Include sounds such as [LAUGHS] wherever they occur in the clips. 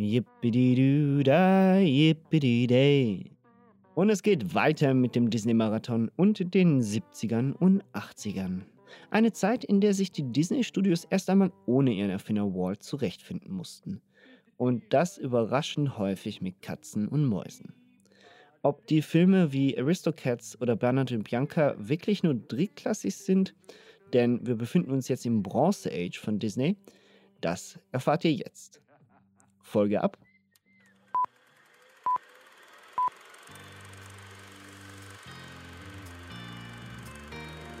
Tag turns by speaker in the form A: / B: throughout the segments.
A: Yippidi-doo-da, yippidi-day. Und es geht weiter mit dem Disney-Marathon und den 70ern und 80ern. Eine Zeit, in der sich die Disney-Studios erst einmal ohne ihren Erfinder Walt zurechtfinden mussten. Und das überraschend häufig mit Katzen und Mäusen. Ob die Filme wie Aristocats oder Bernhard und Bianca wirklich nur drittklassig sind, denn wir befinden uns jetzt im Bronze Age von Disney, das erfahrt ihr jetzt. Folge ab.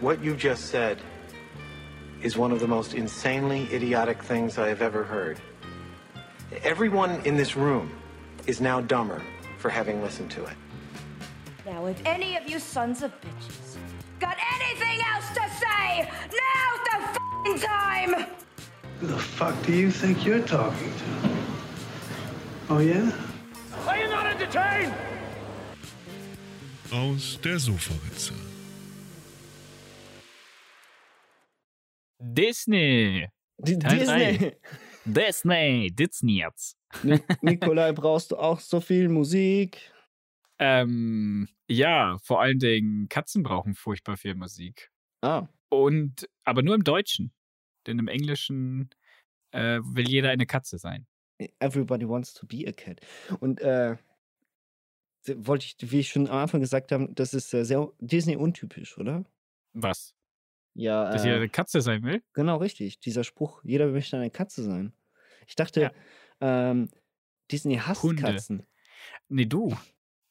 B: What you just said is one of the most insanely idiotic things I have ever heard. Everyone in this room is now dumber for having listened to it.
C: Now, if any of you sons of bitches got anything else to say, now's the f***ing time!
D: Who the fuck do you think you're talking to? Oh yeah?
E: Are you not entertained?
F: Aus der Sofaritze.
G: Disney. Teil
A: Disney.
G: Disney. Disney jetzt.
A: Ni- Nikolai, brauchst du auch so viel Musik?
G: Ähm, ja, vor allen Dingen Katzen brauchen furchtbar viel Musik.
A: Ah,
G: Und, aber nur im Deutschen. Denn im Englischen äh, will jeder eine Katze sein.
A: Everybody wants to be a cat. Und äh, wollte ich, wie ich schon am Anfang gesagt habe, das ist äh, sehr Disney untypisch, oder?
G: Was?
A: Ja,
G: Dass
A: äh,
G: jeder eine Katze sein will?
A: genau richtig. Dieser Spruch, jeder möchte eine Katze sein. Ich dachte, ähm, Disney hasst
G: Hunde.
A: Katzen.
G: Nee, du.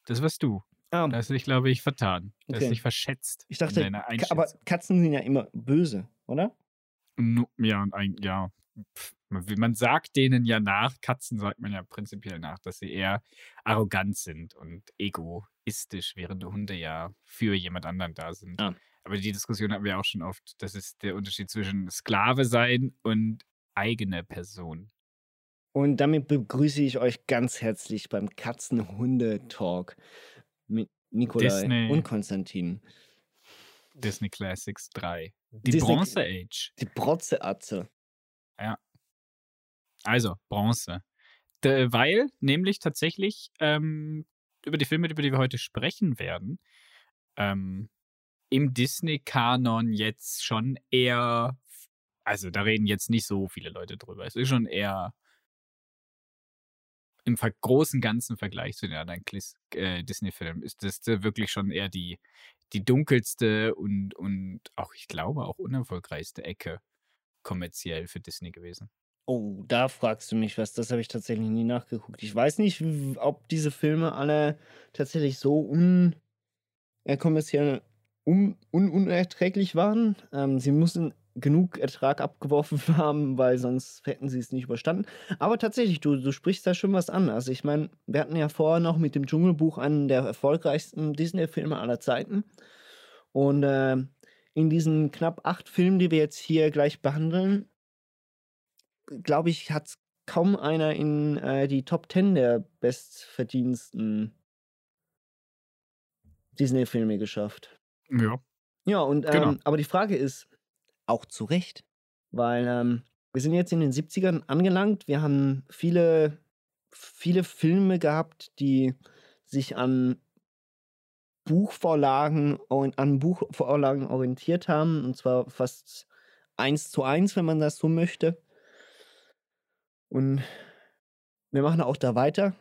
G: Das warst du.
A: Ah,
G: Da hast du dich, glaube ich, vertan. Da hast
A: Okay.
G: du dich verschätzt.
A: ich dachte, aber. Katzen sind ja immer böse, oder?
G: Nu- Ja, und ein, ja. Man sagt denen ja nach, Katzen sagt man ja prinzipiell nach, dass sie eher arrogant sind und egoistisch, während Hunde ja für jemand anderen da sind.
A: Ah.
G: Aber die Diskussion hatten wir auch schon oft. Das ist der Unterschied zwischen Sklave sein und eigene Person.
A: Und damit begrüße ich euch ganz herzlich beim Katzen-Hunde-Talk mit Nikolai
G: Disney.
A: und Konstantin.
G: Disney Classics 3. Die
A: Disney-
G: Bronze Age.
A: Die Brotzeatze.
G: Also, Bronze. D weil nämlich tatsächlich ähm, über die Filme, über die wir heute sprechen werden, ähm, im Disney-Kanon jetzt schon eher, also da reden jetzt nicht so viele Leute drüber. Es ist schon eher im großen ganzen Vergleich zu den anderen äh, Disney-Filmen ist das wirklich schon eher die, die dunkelste und, und auch, ich glaube, auch unerfolgreichste Ecke kommerziell für Disney gewesen.
A: Oh, da fragst du mich was. Das habe ich tatsächlich nie nachgeguckt. Ich weiß nicht, ob diese Filme alle tatsächlich so un äh, kommerziell un un unerträglich waren. Ähm, sie mussten genug Ertrag abgeworfen [LAUGHS] haben, weil sonst hätten sie es nicht überstanden. Aber tatsächlich, du, du sprichst da schon was an. Also ich meine, wir hatten ja vorher noch mit dem Dschungelbuch einen der erfolgreichsten Disney-Filme aller Zeiten. Und äh, in diesen knapp acht Filmen, die wir jetzt hier gleich behandeln, glaube ich, hat kaum einer in äh, die Top 10 der bestverdiensten Disney-Filme geschafft.
G: Ja.
A: Ja, und ähm,
G: Genau.
A: aber die Frage ist, auch zu Recht, weil ähm, wir sind jetzt in den 70ern angelangt. Wir haben viele, viele Filme gehabt, die sich an Buchvorlagen an Buchvorlagen orientiert haben, und zwar fast eins zu eins, wenn man das so möchte. Und wir machen auch da weiter.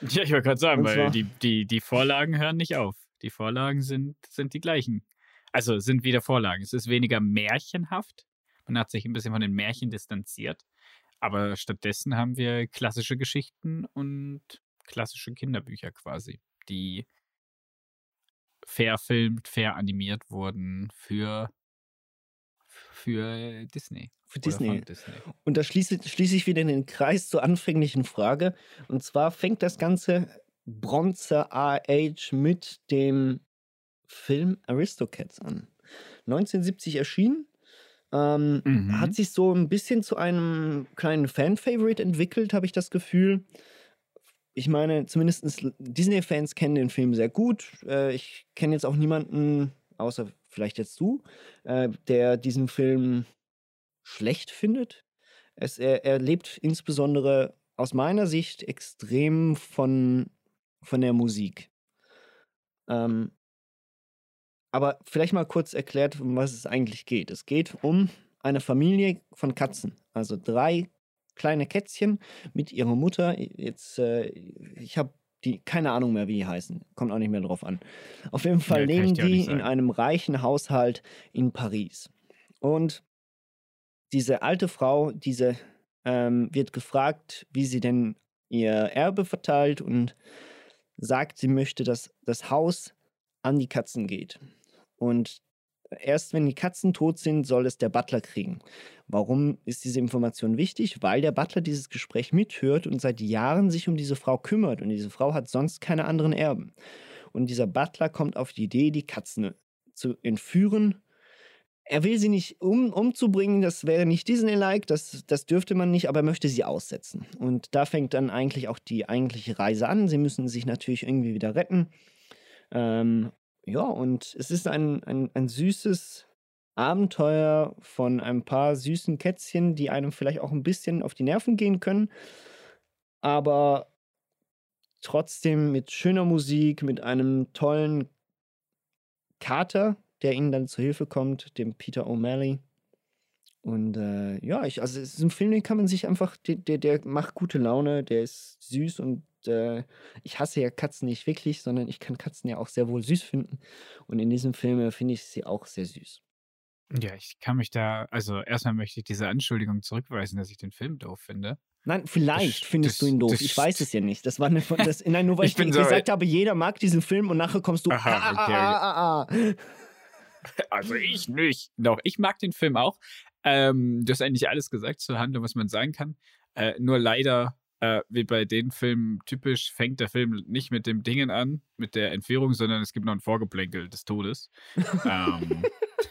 G: Ja, ich wollte gerade sagen, weil die, die, die Vorlagen hören nicht auf. Die Vorlagen sind, sind die gleichen. Also sind wieder Vorlagen. Es ist weniger märchenhaft. Man hat sich ein bisschen von den Märchen distanziert. Aber stattdessen haben wir klassische Geschichten und klassische Kinderbücher quasi, die verfilmt, veranimiert wurden für, für Disney.
A: Für Disney.
G: Disney.
A: Und da schließe, schließe ich wieder den Kreis zur anfänglichen Frage. Und zwar fängt das ganze Bronze Age mit dem Film Aristocats an. 1970 erschienen. Ähm,
G: Mhm.
A: Hat sich so ein bisschen zu einem kleinen Fan-Favorite entwickelt, habe ich das Gefühl. Ich meine, zumindest Disney-Fans kennen den Film sehr gut. Äh, ich kenne jetzt auch niemanden, außer vielleicht jetzt du, äh, der diesen Film schlecht findet. Es, er, er lebt insbesondere aus meiner Sicht extrem von, von der Musik. Ähm, aber vielleicht mal kurz erklärt, um was es eigentlich geht. Es geht um eine Familie von Katzen. Also drei kleine Kätzchen mit ihrer Mutter. Jetzt, äh, ich habe die keine Ahnung mehr, wie die heißen. Kommt auch nicht mehr drauf an. Auf jeden Fall
G: Nee,
A: leben die in einem reichen Haushalt in Paris. Und diese alte Frau, diese ähm, wird gefragt, wie sie denn ihr Erbe verteilt und sagt, sie möchte, dass das Haus an die Katzen geht. Und erst wenn die Katzen tot sind, soll es der Butler kriegen. Warum ist diese Information wichtig? Weil der Butler dieses Gespräch mithört und seit Jahren sich um diese Frau kümmert. Und diese Frau hat sonst keine anderen Erben. Und dieser Butler kommt auf die Idee, die Katzen zu entführen. Er will sie nicht um, umzubringen, das wäre nicht Disney-like, das, das dürfte man nicht, aber er möchte sie aussetzen. Und da fängt dann eigentlich auch die eigentliche Reise an. Sie müssen sich natürlich irgendwie wieder retten. Ähm, ja, und es ist ein, ein, ein süßes Abenteuer von ein paar süßen Kätzchen, die einem vielleicht auch ein bisschen auf die Nerven gehen können, aber trotzdem mit schöner Musik, mit einem tollen Kater, der ihnen dann zu Hilfe kommt, dem Peter O'Malley. Und äh, ja, ich, also es ist ein Film, den kann man sich einfach, der, der, der macht gute Laune, der ist süß und äh, ich hasse ja Katzen nicht wirklich, sondern ich kann Katzen ja auch sehr wohl süß finden. Und in diesem Film äh, finde ich sie auch sehr süß.
G: Ja, ich kann mich da, also erstmal möchte ich diese Anschuldigung zurückweisen, dass ich den Film doof finde.
A: Nein, vielleicht
G: Das-
A: findest
G: das-
A: du ihn doof. Ich weiß es ja nicht. Das war eine von, das, nein, nur [LAUGHS] weil ich,
G: Ich
A: gesagt habe, jeder mag diesen Film und nachher kommst du.
G: Aha,
A: ah, ah,
G: okay,
A: ah, ah, ah.
G: Also ich nicht. Doch, ich mag den Film auch. Ähm, du hast eigentlich alles gesagt zur Handlung, was man sagen kann. Äh, nur leider, äh, wie bei den Filmen typisch, fängt der Film nicht mit dem Dingen an, mit der Entführung, sondern es gibt noch ein Vorgeplänkel des Todes. ähm,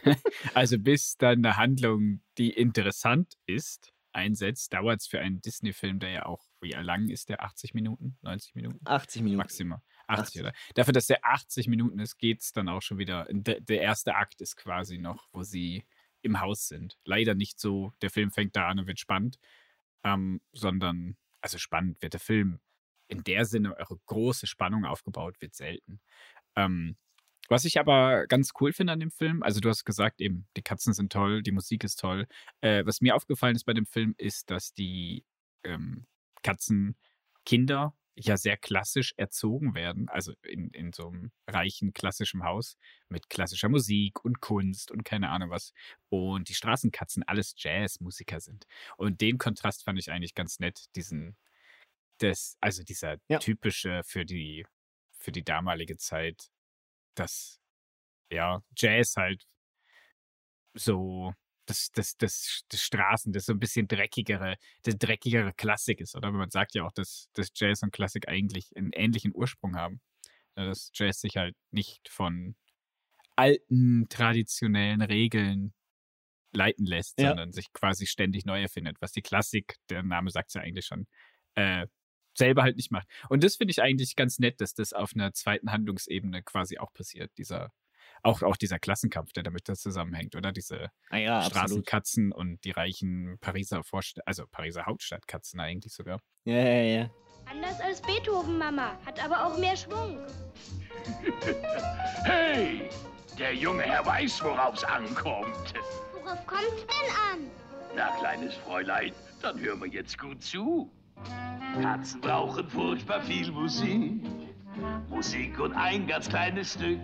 G: [LAUGHS] also bis dann eine Handlung, die interessant ist, einsetzt, dauert es für einen Disney-Film, der ja auch, wie lang ist der? 80 Minuten? 90 Minuten?
A: 80 Minuten.
G: Maximal. 80,
A: 80.
G: oder? Dafür, dass der 80 Minuten ist, geht es dann auch schon wieder. Der, der erste Akt ist quasi noch, wo sie im Haus sind. Leider nicht so, der Film fängt da an und wird spannend, ähm, sondern, also spannend wird der Film in der Sinne, eure große Spannung aufgebaut wird selten. Ähm, was ich aber ganz cool finde an dem Film, also du hast gesagt eben, die Katzen sind toll, die Musik ist toll. Äh, was mir aufgefallen ist bei dem Film, ist, dass die ähm, Katzenkinder ja sehr klassisch erzogen werden, also in, in so einem reichen klassischen Haus mit klassischer Musik und Kunst und keine Ahnung was. Und die Straßenkatzen alles Jazzmusiker sind. Und den Kontrast fand ich eigentlich ganz nett, diesen, das, also dieser
A: Ja.
G: typische für die, für die damalige Zeit, dass ja, Jazz halt so das, das, das, das Straßen, das so ein bisschen dreckigere, das dreckigere Klassik ist, oder? Man sagt ja auch, dass, dass Jazz und Klassik eigentlich einen ähnlichen Ursprung haben. Ja, Dass Jazz sich halt nicht von alten, traditionellen Regeln leiten lässt,
A: Ja.
G: sondern sich quasi ständig neu erfindet, was die Klassik, der Name sagt es ja eigentlich schon, äh, selber halt nicht macht. Und das finde ich eigentlich ganz nett, dass das auf einer zweiten Handlungsebene quasi auch passiert, dieser auch, auch dieser Klassenkampf, der damit da zusammenhängt, oder? Diese
A: Ah ja, absolut.
G: Straßenkatzen und die reichen Pariser Vorstadt, also Pariser Hauptstadtkatzen eigentlich sogar.
A: Ja, ja, ja.
F: Anders als Beethoven, Mama. Hat aber auch mehr Schwung. [LAUGHS]
E: Hey, der junge Herr weiß, worauf's ankommt.
F: Worauf kommt's denn an?
E: Na, kleines Fräulein, dann hör mir jetzt gut zu. Katzen brauchen furchtbar viel Musik. Musik und ein ganz kleines Stück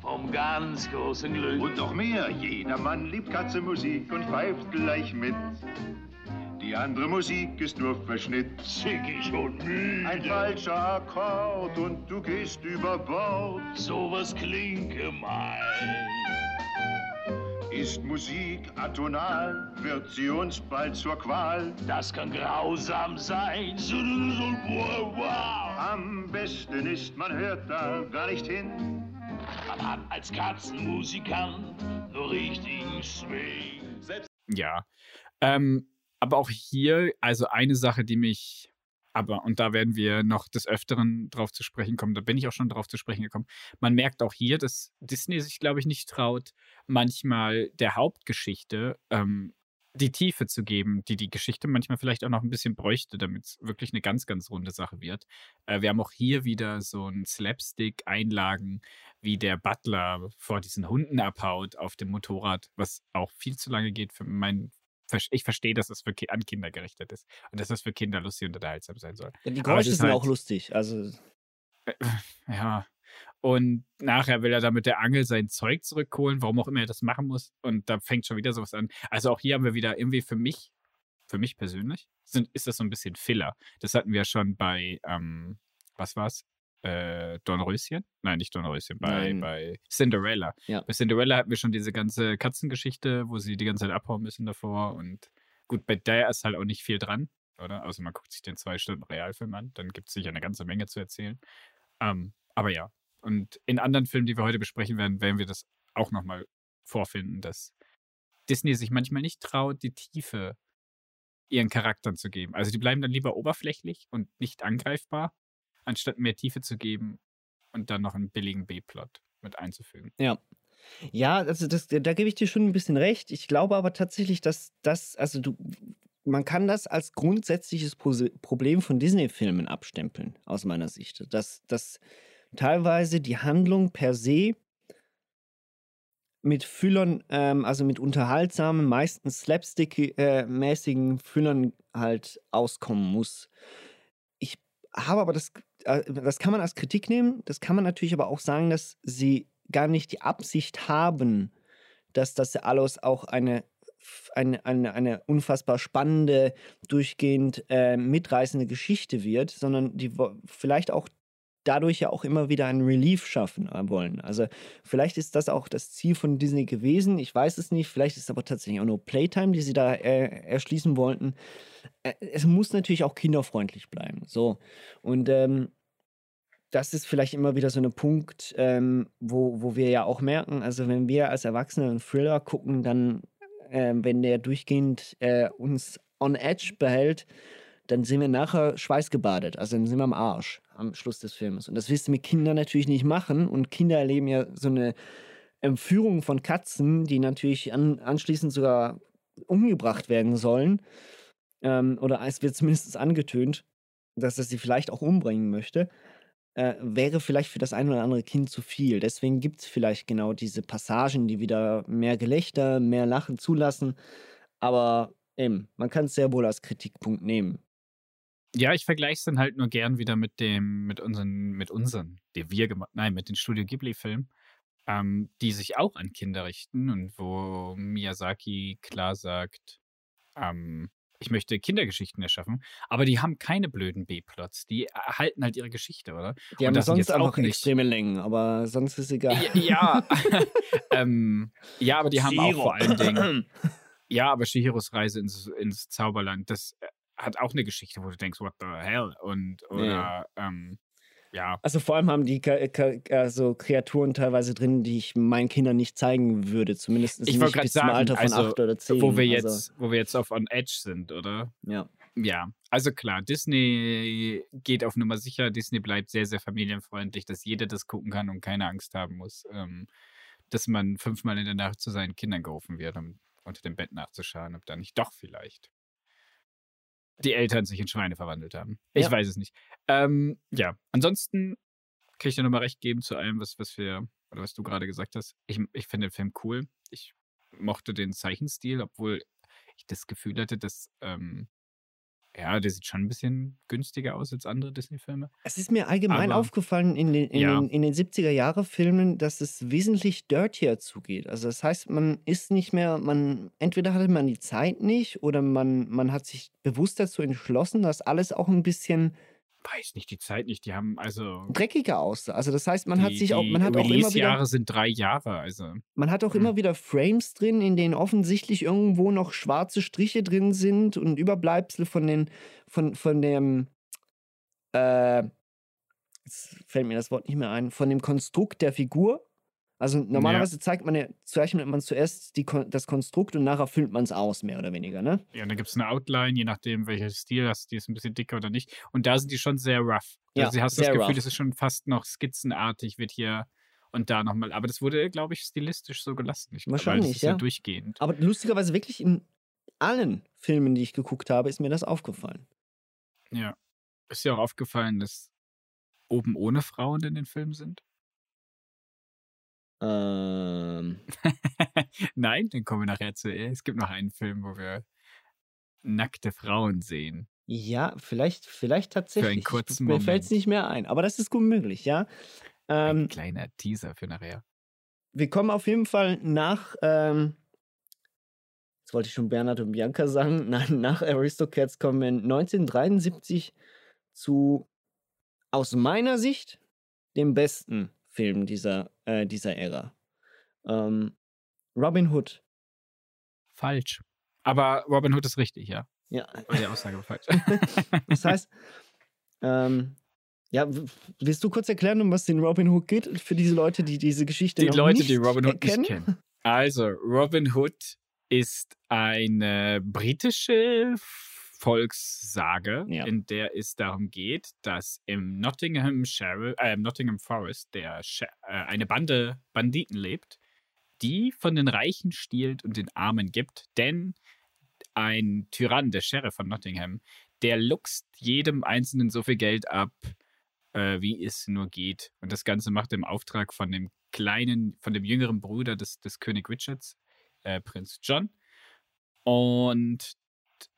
E: vom ganz großen Glück.
H: Und noch mehr, jeder Mann liebt Katzenmusik und pfeift gleich mit. Die andere Musik ist nur Verschnitt.
E: zickig und müde.
H: Ein falscher Akkord und du gehst über Bord.
E: Sowas klingt gemein.
H: Ist Musik atonal, wird sie uns bald zur Qual.
E: Das kann grausam sein.
H: Am besten ist, man hört da gar nicht hin.
E: Man hat als Katzenmusikant nur richtigen Swing.
G: Ja. Ähm, aber auch hier, also eine Sache, die mich, aber, und da werden wir noch des Öfteren drauf zu sprechen kommen, da bin ich auch schon drauf zu sprechen gekommen. Man merkt auch hier, dass Disney sich, glaube ich, nicht traut, manchmal der Hauptgeschichte ähm, die Tiefe zu geben, die die Geschichte manchmal vielleicht auch noch ein bisschen bräuchte, damit es wirklich eine ganz, ganz runde Sache wird. Äh, wir haben auch hier wieder so ein Slapstick-Einlagen, wie der Butler vor diesen Hunden abhaut auf dem Motorrad, was auch viel zu lange geht für mein. Ich verstehe, dass das für an Kinder gerichtet ist und dass das für Kinder lustig und unterhaltsam sein soll.
A: Ja, die
G: es
A: Geräusche sind
G: halt-
A: auch lustig. Also,
G: Ja. Und nachher will er da mit der Angel sein Zeug zurückholen, warum auch immer er das machen muss. Und da fängt schon wieder sowas an. Also auch hier haben wir wieder irgendwie für mich, für mich persönlich, sind, ist das so ein bisschen Filler. Das hatten wir schon bei, ähm, was war's? Äh, Dornröschen? Nein, nicht Dornröschen, bei,
A: Nein.
G: bei Cinderella.
A: Ja.
G: Bei Cinderella hatten wir schon diese ganze Katzengeschichte, wo sie die ganze Zeit abhauen müssen davor. Und gut, bei der ist halt auch nicht viel dran, oder? Also man guckt sich den zwei Stunden Realfilm an, dann gibt es sicher eine ganze Menge zu erzählen. Ähm, aber ja, und in anderen Filmen, die wir heute besprechen werden, werden wir das auch nochmal vorfinden, dass Disney sich manchmal nicht traut, die Tiefe ihren Charakteren zu geben. Also die bleiben dann lieber oberflächlich und nicht angreifbar, anstatt mehr Tiefe zu geben und dann noch einen billigen B-Plot mit einzufügen.
A: ja. Ja, also das, da gebe ich dir schon ein bisschen recht. Ich glaube aber tatsächlich, dass das, also du, man kann das als grundsätzliches Problem von Disney-Filmen abstempeln, aus meiner Sicht. Dass, dass teilweise die Handlung per se mit Füllern, ähm, also mit unterhaltsamen, meistens slapstick-mäßigen Füllern halt auskommen muss. Ich habe aber das, äh, das kann man als Kritik nehmen, das kann man natürlich aber auch sagen, dass sie gar nicht die Absicht haben, dass das alles auch eine, eine, eine, eine unfassbar spannende, durchgehend äh, mitreißende Geschichte wird, sondern die vielleicht auch dadurch ja auch immer wieder einen Relief schaffen äh, wollen. Also vielleicht ist das auch das Ziel von Disney gewesen. Ich weiß es nicht. Vielleicht ist es aber tatsächlich auch nur Playtime, die sie da äh, erschließen wollten. Äh, es muss natürlich auch kinderfreundlich bleiben. So. Und ähm, das ist vielleicht immer wieder so ein Punkt, ähm, wo, wo wir ja auch merken, also wenn wir als Erwachsene einen Thriller gucken, dann, ähm, wenn der durchgehend äh, uns on edge behält, dann sind wir nachher schweißgebadet. Also dann sind wir am Arsch am Schluss des Films. Und das willst du mit Kindern natürlich nicht machen. Und Kinder erleben ja so eine Entführung von Katzen, die natürlich an, anschließend sogar umgebracht werden sollen. Ähm, oder es wird zumindest angetönt, dass er sie vielleicht auch umbringen möchte. Äh, wäre vielleicht für das ein oder andere Kind zu viel. Deswegen gibt es vielleicht genau diese Passagen, die wieder mehr Gelächter, mehr Lachen zulassen. Aber eben, man kann es sehr wohl als Kritikpunkt nehmen.
G: Ja, ich vergleiche es dann halt nur gern wieder mit dem, mit unseren, mit unseren, die wir gemacht, nein, mit den Studio Ghibli-Filmen, ähm, die sich auch an Kinder richten und wo Miyazaki klar sagt, ähm, ich möchte Kindergeschichten erschaffen, aber die haben keine blöden B-Plots. Die erhalten halt ihre Geschichte, oder?
A: Die
G: Und
A: haben sonst
G: jetzt auch nicht-
A: extreme Längen, aber sonst ist egal.
G: Ja, [LAUGHS] [LAUGHS] ähm, ja, aber die haben auch
A: Zero.
G: vor allen Dingen, [CLEARS THROAT] ja, aber Shihiros Reise ins, ins Zauberland, das äh, hat auch eine Geschichte, wo du denkst, what the hell? Und, oder, ähm, ja,
A: Also vor allem haben die also Kreaturen teilweise drin, die ich meinen Kindern nicht zeigen würde. Zumindest
G: Ich
A: nicht bis zum
G: sagen,
A: Alter von
G: also,
A: acht oder zehn.
G: wo wir
A: also,
G: jetzt, wo wir jetzt auf On Edge sind, oder?
A: ja.
G: Ja, also klar, Disney geht auf Nummer sicher. Disney bleibt sehr, sehr familienfreundlich, dass jeder das gucken kann und keine Angst haben muss, ähm, dass man fünfmal in der Nacht zu seinen Kindern gerufen wird, um unter dem Bett nachzuschauen, ob da nicht doch vielleicht die Eltern sich in Schweine verwandelt haben. Ich
A: Ja.
G: weiß es nicht. Ähm, ja, ansonsten kann ich dir nochmal recht geben zu allem, was, was wir, oder was du gerade gesagt hast. Ich, ich finde den Film cool. Ich mochte den Zeichenstil, obwohl ich das Gefühl hatte, dass, ähm, ja, der sieht schon ein bisschen günstiger aus als andere Disney-Filme.
A: Es ist mir allgemein
G: Aber-
A: aufgefallen in den, in
G: Ja.
A: den, in den 70er-Jahre-Filmen, dass es wesentlich dirtier zugeht. Also das heißt, man ist nicht mehr, man, entweder hatte man die Zeit nicht oder man, man hat sich bewusst dazu entschlossen, dass alles auch ein bisschen
G: Weiß nicht, die Zeit nicht. Die haben also.
A: dreckiger aussah. Also das heißt, man hat
G: die,
A: sich auch,
G: die
A: man hat auch immer wieder.
G: Release-Jahre sind drei Jahre, also.
A: Man hat auch
G: Hm.
A: immer wieder Frames drin, in denen offensichtlich irgendwo noch schwarze Striche drin sind und Überbleibsel von den, von, von dem, äh, jetzt fällt mir das Wort nicht mehr ein, von dem Konstrukt der Figur. Also normalerweise zeigt man ja, zeichnet man zuerst die, das Konstrukt und nachher füllt man es aus, mehr oder weniger, ne?
G: Ja, und dann gibt es eine Outline, je nachdem, welcher Stil hast, die ist ein bisschen dicker oder nicht. Und da sind die schon sehr rough.
A: Ja,
G: also, du hast das
A: sehr
G: Gefühl,
A: rough.
G: das ist schon fast noch skizzenartig, wird hier und da nochmal. Aber das wurde, glaube ich, stilistisch so gelassen. Ich,
A: Wahrscheinlich,
G: das ist ja.
A: ja.
G: durchgehend.
A: Aber lustigerweise wirklich in allen Filmen, die ich geguckt habe, ist mir das aufgefallen.
G: Ja. Ist dir auch aufgefallen, dass oben ohne Frauen in den Filmen sind?
A: Ähm, [LAUGHS]
G: Nein, dann kommen wir nachher zu. Es gibt noch einen Film, wo wir nackte Frauen sehen.
A: ja, vielleicht, vielleicht tatsächlich. Ich-
G: kurzen
A: Mir fällt es
G: Moment.
A: nicht mehr ein, aber das ist gut möglich, ja.
G: Ein
A: Ähm,
G: kleiner Teaser für nachher.
A: wir kommen auf jeden Fall nach, ähm, jetzt wollte ich schon Bernhard und Bianca sagen, [LAUGHS] nein, nach Aristocats kommen wir 1973 zu, aus meiner Sicht, dem besten Film dieser, äh, dieser Ära. Ähm, Robin Hood.
G: Falsch. Aber Robin Hood ist richtig, ja.
A: Ja,
G: Aber die Aussage war falsch. [LAUGHS]
A: das heißt, ähm, ja, willst du kurz erklären, um was den Robin Hood geht, für diese Leute, die diese Geschichte
G: die
A: noch
G: Leute,
A: nicht
G: die Robin Hood
A: erkennen?
G: nicht kennen. Also, Robin Hood ist eine britische Volkssage,
A: Ja.
G: in der es darum geht, dass im Nottingham, Sheriff, äh, Nottingham Forest der Sher äh, eine Bande Banditen lebt, die von den Reichen stiehlt und den Armen gibt, denn ein Tyrann, der Sheriff von Nottingham, der luchst jedem Einzelnen so viel Geld ab, äh, wie es nur geht. Und das Ganze macht er im Auftrag von dem kleinen, von dem jüngeren Bruder des, des König Richards, äh, Prinz John. Und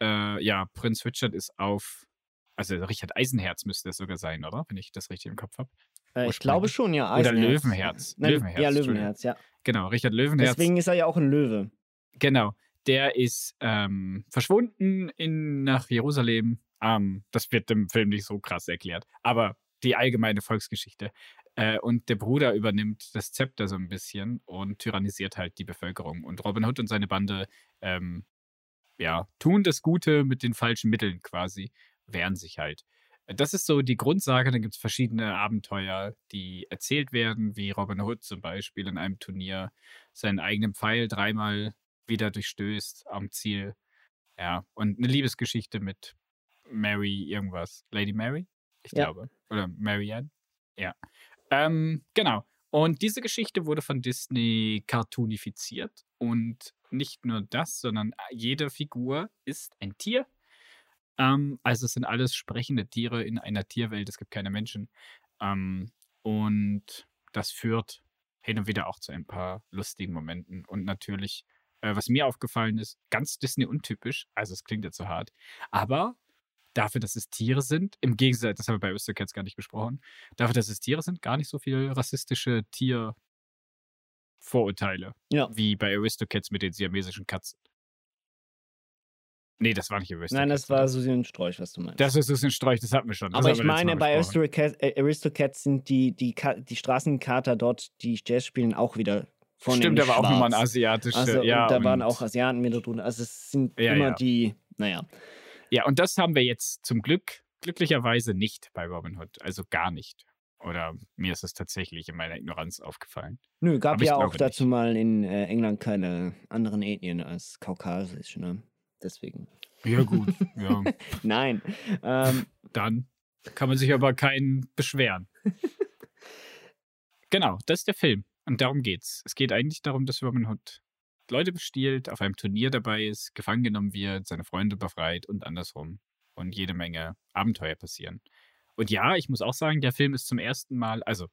G: äh, ja, Prinz Richard ist auf, also Richard Eisenherz müsste es sogar sein, oder? Wenn ich das richtig im Kopf habe.
A: Äh, ich glaube schon, ja.
G: Oder
A: Eisenherz.
G: Löwenherz.
A: Nein,
G: Löwenherz,
A: Ja. Löwenherz, ja.
G: Genau, Richard Löwenherz.
A: Deswegen ist er ja auch ein Löwe.
G: Genau. Der ist ähm, verschwunden in, nach Jerusalem. Ähm, das wird im Film nicht so krass erklärt. Aber die allgemeine Volksgeschichte. Äh, und der Bruder übernimmt das Zepter so ein bisschen und tyrannisiert halt die Bevölkerung. Und Robin Hood und seine Bande ähm, ja, tun das Gute mit den falschen Mitteln quasi, wehren sich halt. Das ist so die Grundsage. Dann gibt es verschiedene Abenteuer, die erzählt werden, wie Robin Hood zum Beispiel in einem Turnier seinen eigenen Pfeil dreimal wieder durchstößt am Ziel. Ja, und eine Liebesgeschichte mit Mary irgendwas. Lady Mary? Ich
A: Ja.
G: glaube. Oder Marianne? Ja. Ähm, genau. Und diese Geschichte wurde von Disney cartoonifiziert. Und nicht nur das, sondern jede Figur ist ein Tier. Ähm, also es sind alles sprechende Tiere in einer Tierwelt. Es gibt keine Menschen. Ähm, und das führt hin und wieder auch zu ein paar lustigen Momenten. Und natürlich, äh, was mir aufgefallen ist, ganz Disney-untypisch. Also es klingt jetzt so hart. Aber dafür, dass es Tiere sind, im Gegensatz, das haben wir bei Aristocats gar nicht besprochen, dafür, dass es Tiere sind, gar nicht so viel rassistische Tiervorurteile.
A: Ja.
G: Wie bei Aristocats mit den siamesischen Katzen. Nee, das war nicht Aristocats.
A: Nein, das war Susi und Sträuch, was du meinst.
G: Das ist ein Sträuch, das hatten wir schon. Das
A: Aber ich meine, bei. Aristocats, äh, Aristocats sind die, die, Ka- die Straßenkater dort, die Jazz spielen, auch wieder vornehmlich
G: Stimmt, da war auch nochmal ein asiatischer.
A: Also,
G: ja,
A: und da waren
G: und-
A: auch Asiaten mit drunter. Also es sind
G: Ja,
A: immer
G: ja.
A: die, naja.
G: Ja, und das haben wir jetzt zum Glück, glücklicherweise nicht bei Robin Hood. Also gar nicht. Oder mir ist es tatsächlich in meiner Ignoranz aufgefallen.
A: Nö, gab
G: Aber
A: ja auch dazu mal in äh, England keine anderen Ethnien als kaukasisch, ne? Deswegen.
G: Ja, gut. ja, [LAUGHS]
A: Nein. Ähm,
G: dann kann man sich aber keinen beschweren. [LAUGHS] genau, das ist der Film. Und darum geht's. Es geht eigentlich darum, dass Robin Hood Leute bestiehlt, auf einem Turnier dabei ist, gefangen genommen wird, seine Freunde befreit und andersrum. Und jede Menge Abenteuer passieren. Und ja, ich muss auch sagen, der Film ist zum ersten Mal, also,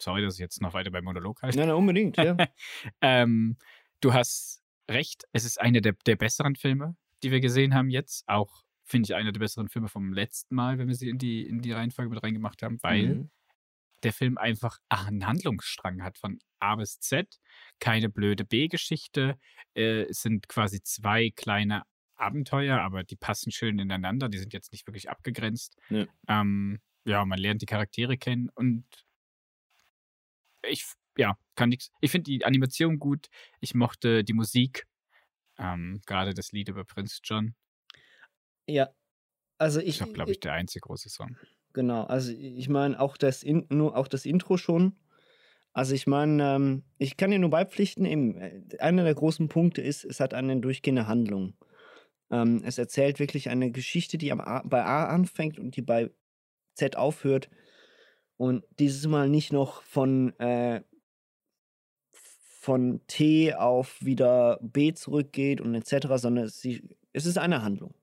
G: sorry, dass ich jetzt noch weiter beim Monolog halte.
A: nein, nein, unbedingt, ja. [LAUGHS]
G: ähm, du hast recht, es ist einer der, der besseren Filme, die wir gesehen haben jetzt. Auch, finde ich, einer der besseren Filme vom letzten Mal, wenn wir sie in die, in die Reihenfolge mit reingemacht haben, weil
A: Mhm.
G: der Film einfach einen Handlungsstrang hat von A bis Z. Keine blöde B-Geschichte. Äh, es sind quasi zwei kleine Abenteuer, aber die passen schön ineinander. Die sind jetzt nicht wirklich abgegrenzt.
A: Ja.
G: Ähm, ja, man lernt die Charaktere kennen und ich, ja, kann nichts. Ich finde die Animation gut. Ich mochte die Musik. Ähm, Gerade das Lied über Prinz John.
A: Ja. Also ich,
G: Ist auch, glaube ich, der einzige große Song.
A: Genau, also ich meine auch das In nur auch das Intro schon. Also ich meine, ähm, ich kann dir nur beipflichten, eben, äh, einer der großen Punkte ist, es hat eine durchgehende Handlung. Ähm, es erzählt wirklich eine Geschichte, die A, bei A anfängt und die bei Z aufhört. Und dieses Mal nicht noch von, äh, von T auf wieder B zurückgeht und etc., sondern sie es ist eine Handlung.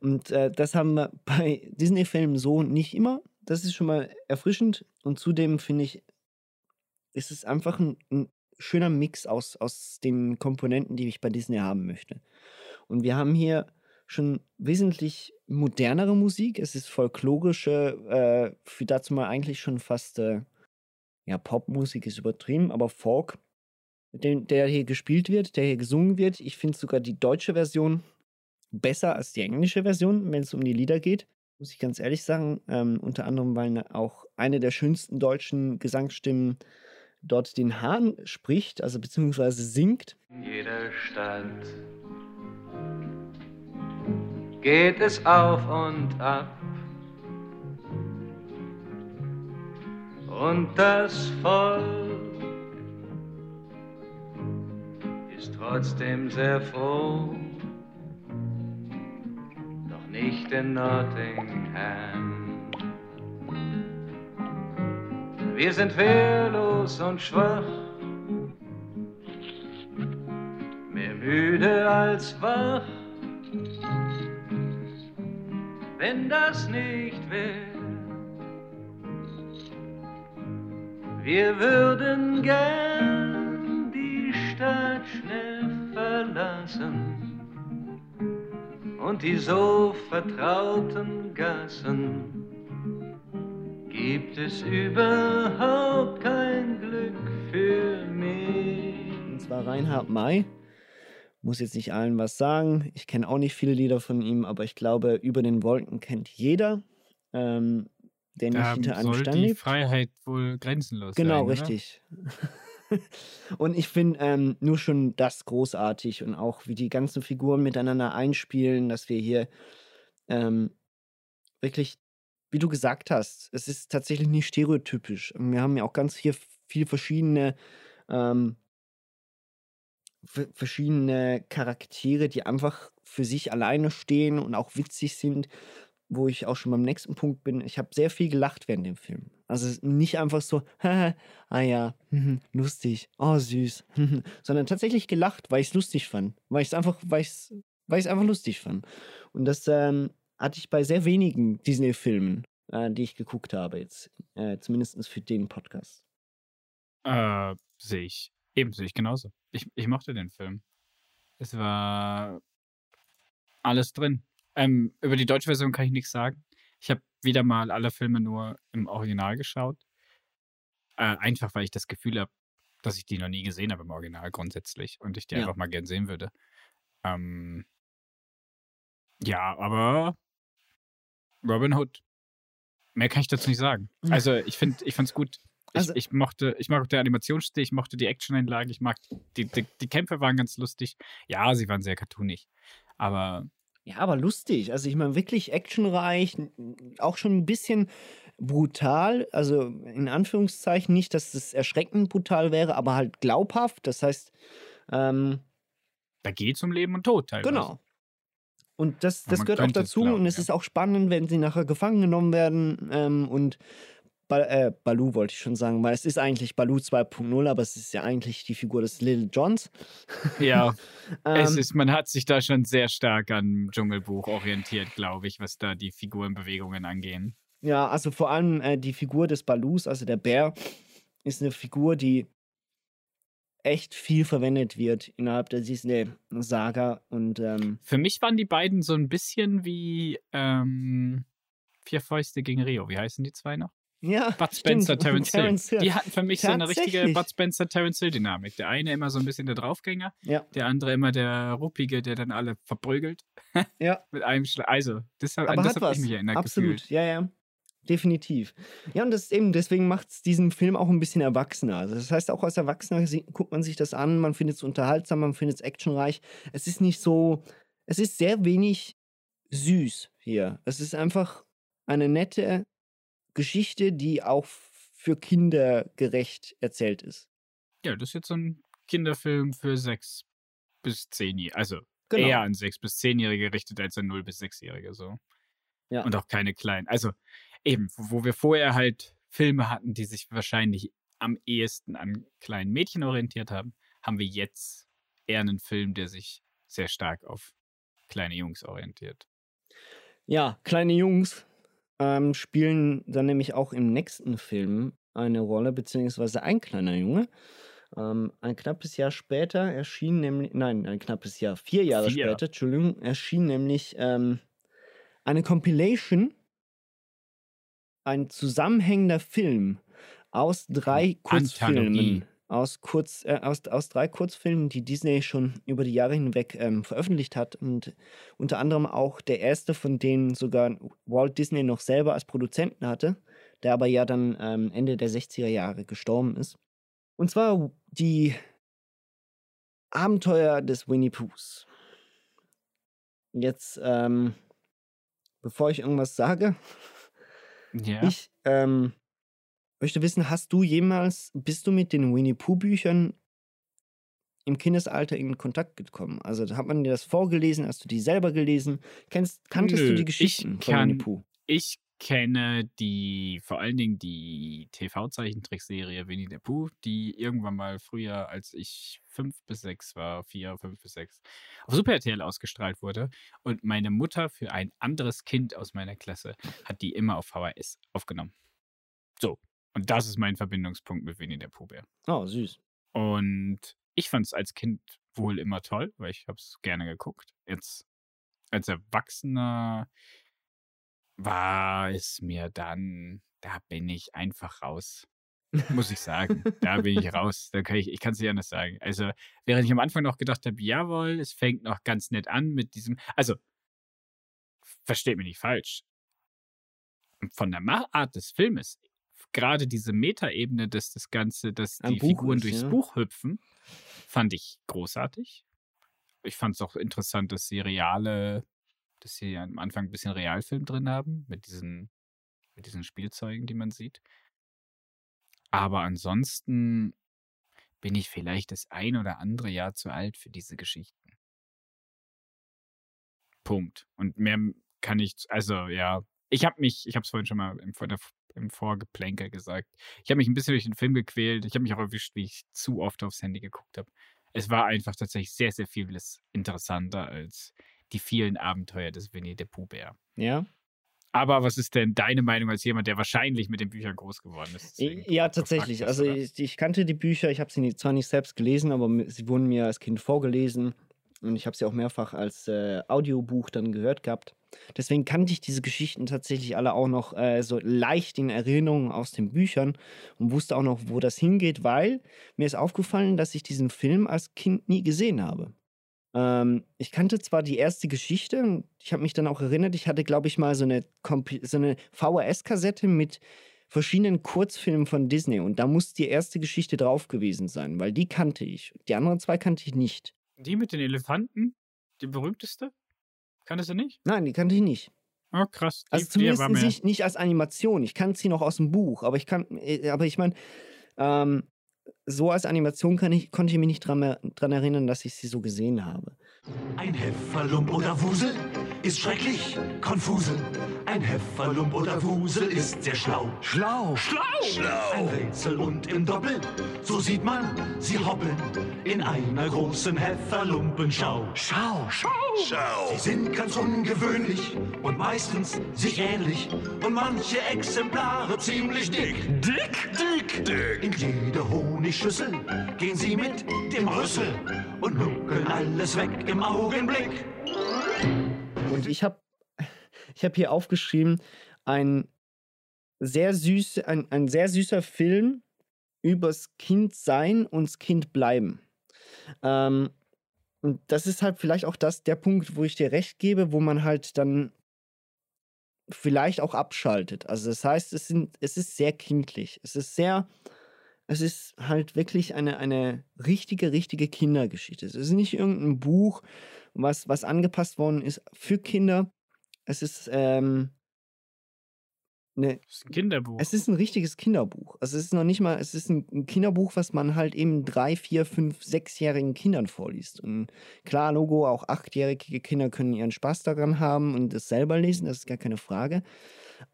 A: Und äh, das haben wir [LAUGHS] bei Disney-Filmen so nicht immer. Das ist schon mal erfrischend. Und zudem finde ich, ist es einfach ein, ein schöner Mix aus, aus den Komponenten, die ich bei Disney haben möchte. Und wir haben hier schon wesentlich modernere Musik. Es ist folklorische, äh, für dazu mal eigentlich schon fast, äh, ja, Popmusik ist übertrieben, aber Folk, den, der hier gespielt wird, der hier gesungen wird. Ich finde sogar die deutsche Version besser als die englische Version, wenn es um die Lieder geht. Muss ich ganz ehrlich sagen. Ähm, unter anderem, weil auch eine der schönsten deutschen Gesangsstimmen dort den Hahn spricht, also beziehungsweise singt.
I: In jeder Stadt geht es auf und ab. Und das Volk ist trotzdem sehr froh, doch nicht in Nottingham. Wir sind wehrlos und schwach, mehr müde als wach. Wenn das nicht wäre, wir würden gern die Stadt schnell verlassen und die so vertrauten Gassen gibt es überhaupt kein Glück für mich.
A: Und zwar Reinhard May. Muss jetzt nicht allen was sagen. Ich kenne auch nicht viele Lieder von ihm, aber ich glaube, über den Wolken kennt jeder, ähm, der nicht
G: Da
A: hinter einem
G: soll
A: Stern
G: die
A: lebt.
G: Freiheit wohl grenzenlos
A: Genau,
G: sein.
A: richtig. [LAUGHS] und ich finde ähm, nur schon das großartig und auch wie die ganzen Figuren miteinander einspielen, dass wir hier ähm, wirklich, wie du gesagt hast, es ist tatsächlich nicht stereotypisch. Wir haben ja auch ganz hier viel verschiedene ähm, verschiedene Charaktere, die einfach für sich alleine stehen und auch witzig sind, wo ich auch schon beim nächsten Punkt bin. Ich habe sehr viel gelacht während dem Film. Also nicht einfach so, [LAUGHS] ah ja, [LAUGHS] lustig, oh süß, [LAUGHS] sondern tatsächlich gelacht, weil ich es lustig fand, weil ich es einfach, weil ich einfach lustig fand. Und das ähm, hatte ich bei sehr wenigen Disney-Filmen, äh, die ich geguckt habe jetzt, äh, zumindest für den Podcast.
G: Äh, sehe ich. Eben sehe ich genauso. Ich, ich mochte den Film. Es war alles drin. Ähm, über die deutsche Version kann ich nichts sagen. Ich habe wieder mal alle Filme nur im Original geschaut. Äh, einfach, weil ich das Gefühl habe, dass ich die noch nie gesehen habe im Original grundsätzlich und ich die
A: Ja.
G: einfach mal gern sehen würde. Ähm, ja, aber Robin Hood. Mehr kann ich dazu nicht sagen. Also ich finde, ich fand's gut. Ich,
A: Also-
G: ich mochte, ich mag auch den Animationsstil, ich mochte die Action-Einlagen, ich mag die, die, die Kämpfe waren ganz lustig. Ja, sie waren sehr cartoonig. Aber
A: Ja, aber lustig. Also ich meine, wirklich actionreich, auch schon ein bisschen brutal. Also in Anführungszeichen nicht, dass es erschreckend brutal wäre, aber halt glaubhaft. Das heißt, ähm,
G: da geht es um Leben und Tod teilweise.
A: genau. Und das, das gehört auch dazu.
G: glauben,
A: und es
G: ja.
A: ist auch spannend, wenn sie nachher gefangen genommen werden. Ähm, und ba äh, Baloo wollte ich schon sagen, weil es ist eigentlich Baloo 2.0, aber es ist ja eigentlich die Figur des Little Johns.
G: Ja, [LAUGHS] es
A: Ähm,
G: ist, man hat sich da schon sehr stark am Dschungelbuch orientiert, glaube ich, was da die Figurenbewegungen angehen.
A: Ja, also vor allem äh, die Figur des Balus, also der Bär, ist eine Figur, die echt viel verwendet wird innerhalb der Disney-Saga. Und ähm,
G: Für mich waren die beiden so ein bisschen wie ähm, Vier Fäuste gegen Rio. Wie heißen die zwei noch?
A: Ja,
G: Bud. Spencer, [LAUGHS] Terence Hill.
A: Terence Hill.
G: Die hatten für mich so eine richtige. Bud Spencer, Terence Hill Dynamik. Der eine immer so ein bisschen der Draufgänger,
A: Ja,
G: der andere immer der Ruppige, der dann alle verprügelt.
A: ja. [LAUGHS]
G: Mit einem Schlag. Also, das,
A: Aber
G: das
A: hat
G: mich erinnert
A: Absolut,
G: gefühlt.
A: ja, ja. Definitiv. Ja, und das eben, deswegen macht es diesen Film auch ein bisschen erwachsener. Also das heißt, auch als Erwachsener guckt man sich das an, man findet es unterhaltsam, man findet es actionreich. Es ist nicht so, es ist sehr wenig süß hier. Es ist einfach eine nette Geschichte, die auch für Kinder gerecht erzählt ist.
G: Ja, das ist jetzt so ein Kinderfilm für sechs bis zehnjährige. Also
A: Genau.
G: eher an sechs bis zehnjährige gerichtet als an null bis sechsjährige so.
A: Ja.
G: Und auch keine kleinen. Also eben, wo wo wir vorher halt Filme hatten, die sich wahrscheinlich am ehesten an kleinen Mädchen orientiert haben, haben wir jetzt eher einen Film, der sich sehr stark auf kleine Jungs orientiert.
A: Ja, kleine Jungs ähm, spielen dann nämlich auch im nächsten Film eine Rolle, beziehungsweise ein kleiner Junge. Ähm, ein knappes Jahr später erschien nämlich, nein, ein knappes Jahr, vier Jahre
G: Vier.
A: später, Entschuldigung, erschien nämlich ähm, eine Compilation, ein zusammenhängender Film aus drei Kurzfilmen.
G: Anthologie.
A: Aus, kurz, äh, aus, aus drei Kurzfilmen, die Disney schon über die Jahre hinweg ähm, veröffentlicht hat. Und unter anderem auch der erste, von denen sogar Walt Disney noch selber als Produzenten hatte, der aber ja dann ähm, Ende der 60er Jahre gestorben ist. Und zwar die Abenteuer des Winnie Poohs. Jetzt, ähm, bevor ich irgendwas sage,
G: Ja.
A: ich ähm, möchte wissen, hast du jemals, bist du mit den Winnie Pooh Büchern im Kindesalter in Kontakt gekommen? Also hat man dir das vorgelesen, hast du die selber gelesen? Kennst, kanntest du
G: Nö,
A: die
G: ich
A: Geschichten von Winnie
G: kann-
A: Pooh?
G: Ich kenne die, vor allen Dingen die TV-Zeichentrickserie Winnie the Pooh, die irgendwann mal früher, als ich fünf bis sechs war, vier, fünf bis sechs, auf Super RTL ausgestrahlt wurde. Und meine Mutter für ein anderes Kind aus meiner Klasse hat die immer auf VHS aufgenommen. So. Und das ist mein Verbindungspunkt mit Winnie der Pooh-Bär.
A: Oh, süß.
G: Und ich fand es als Kind wohl immer toll, weil ich habe es gerne geguckt. Jetzt als Erwachsener war es mir dann, da bin ich einfach raus. Muss ich sagen. Da bin ich raus. Da kann ich, ich kann es nicht anders sagen. Also, während ich am Anfang noch gedacht habe, jawohl, es fängt noch ganz nett an mit diesem. Also, versteht mich nicht falsch. Von der Machart des Filmes, gerade diese Metaebene, dass das Ganze, dass
A: Ein
G: die
A: Buch
G: Figuren
A: ist,
G: durchs
A: ja.
G: Buch hüpfen, fand ich großartig. Ich fand es auch interessant, dass sie reale, dass sie am Anfang ein bisschen Realfilm drin haben, mit diesen, mit diesen Spielzeugen, die man sieht. Aber ansonsten bin ich vielleicht das ein oder andere Jahr zu alt für diese Geschichten. Punkt. Und mehr kann ich, also ja, ich habe mich, ich habe es vorhin schon mal im, Vor- der- im Vorgeplänkel gesagt, ich habe mich ein bisschen durch den Film gequält. Ich habe mich auch erwischt, wie ich zu oft aufs Handy geguckt habe. Es war einfach tatsächlich sehr, sehr vieles interessanter als die vielen Abenteuer des Winnie the Pooh Bär.
A: Ja?
G: Aber was ist denn deine Meinung als jemand, der wahrscheinlich mit den Büchern groß geworden ist?
A: Ja, tatsächlich.
G: hast,
A: Also ich, ich kannte die Bücher, ich habe sie zwar nicht selbst gelesen, aber sie wurden mir als Kind vorgelesen und ich habe sie auch mehrfach als äh, Audiobuch dann gehört gehabt. Deswegen kannte ich diese Geschichten tatsächlich alle auch noch äh, so leicht in Erinnerung aus den Büchern und wusste auch noch, wo das hingeht, weil mir ist aufgefallen, dass ich diesen Film als Kind nie gesehen habe. Ähm, ich kannte zwar die erste Geschichte und ich habe mich dann auch erinnert, ich hatte, glaube ich, mal so eine, so eine VHS-Kassette mit verschiedenen Kurzfilmen von Disney und da muss die erste Geschichte drauf gewesen sein, weil die kannte ich. Die anderen zwei kannte ich nicht.
G: Die mit den Elefanten? Die berühmteste? Kanntest du nicht?
A: Nein, die kannte ich nicht.
G: Oh, krass. Die,
A: Also zumindest nicht, nicht als Animation. Ich kannte sie noch aus dem Buch, aber ich kann, äh, aber ich meine, ähm, so als Animation kann ich, konnte ich mich nicht dran, dran erinnern, dass ich sie so gesehen habe.
J: Ein Hefferlump oder Wusel ist schrecklich konfusel. Ein Hefferlump oder Wusel ist sehr schlau. Schlau. Schlau. Schlau. Ein Rätsel und im Doppel. So sieht man sie hoppeln in einer großen Hefferlumpenschau. Schau. Schau. Schau. Sie sind ganz ungewöhnlich und meistens sich ähnlich. Und manche Exemplare ziemlich dick. Dick? Dick. Dick. In jede Honigschüssel gehen sie mit dem Rüssel und nuckeln alles weg im Augenblick.
A: Und ich habe ich hab hier aufgeschrieben, ein sehr, süß, ein, ein sehr süßer Film übers Kindsein und das Kindbleiben. Ähm, und das ist halt vielleicht auch das, der Punkt, wo ich dir recht gebe, wo man halt dann vielleicht auch abschaltet. Also das heißt, es, sind, es ist sehr kindlich. Es ist sehr, es ist halt wirklich eine, eine richtige, richtige Kindergeschichte. Es ist nicht irgendein Buch, was, was angepasst worden ist für Kinder. Es ist, ähm, ne,
G: das ist ein Kinderbuch.
A: es ist ein richtiges Kinderbuch. Also es ist noch nicht mal, es ist ein, ein Kinderbuch, was man halt eben drei, vier, fünf, sechsjährigen Kindern vorliest. Und klar, Logo, auch achtjährige Kinder können ihren Spaß daran haben und es selber lesen, das ist gar keine Frage.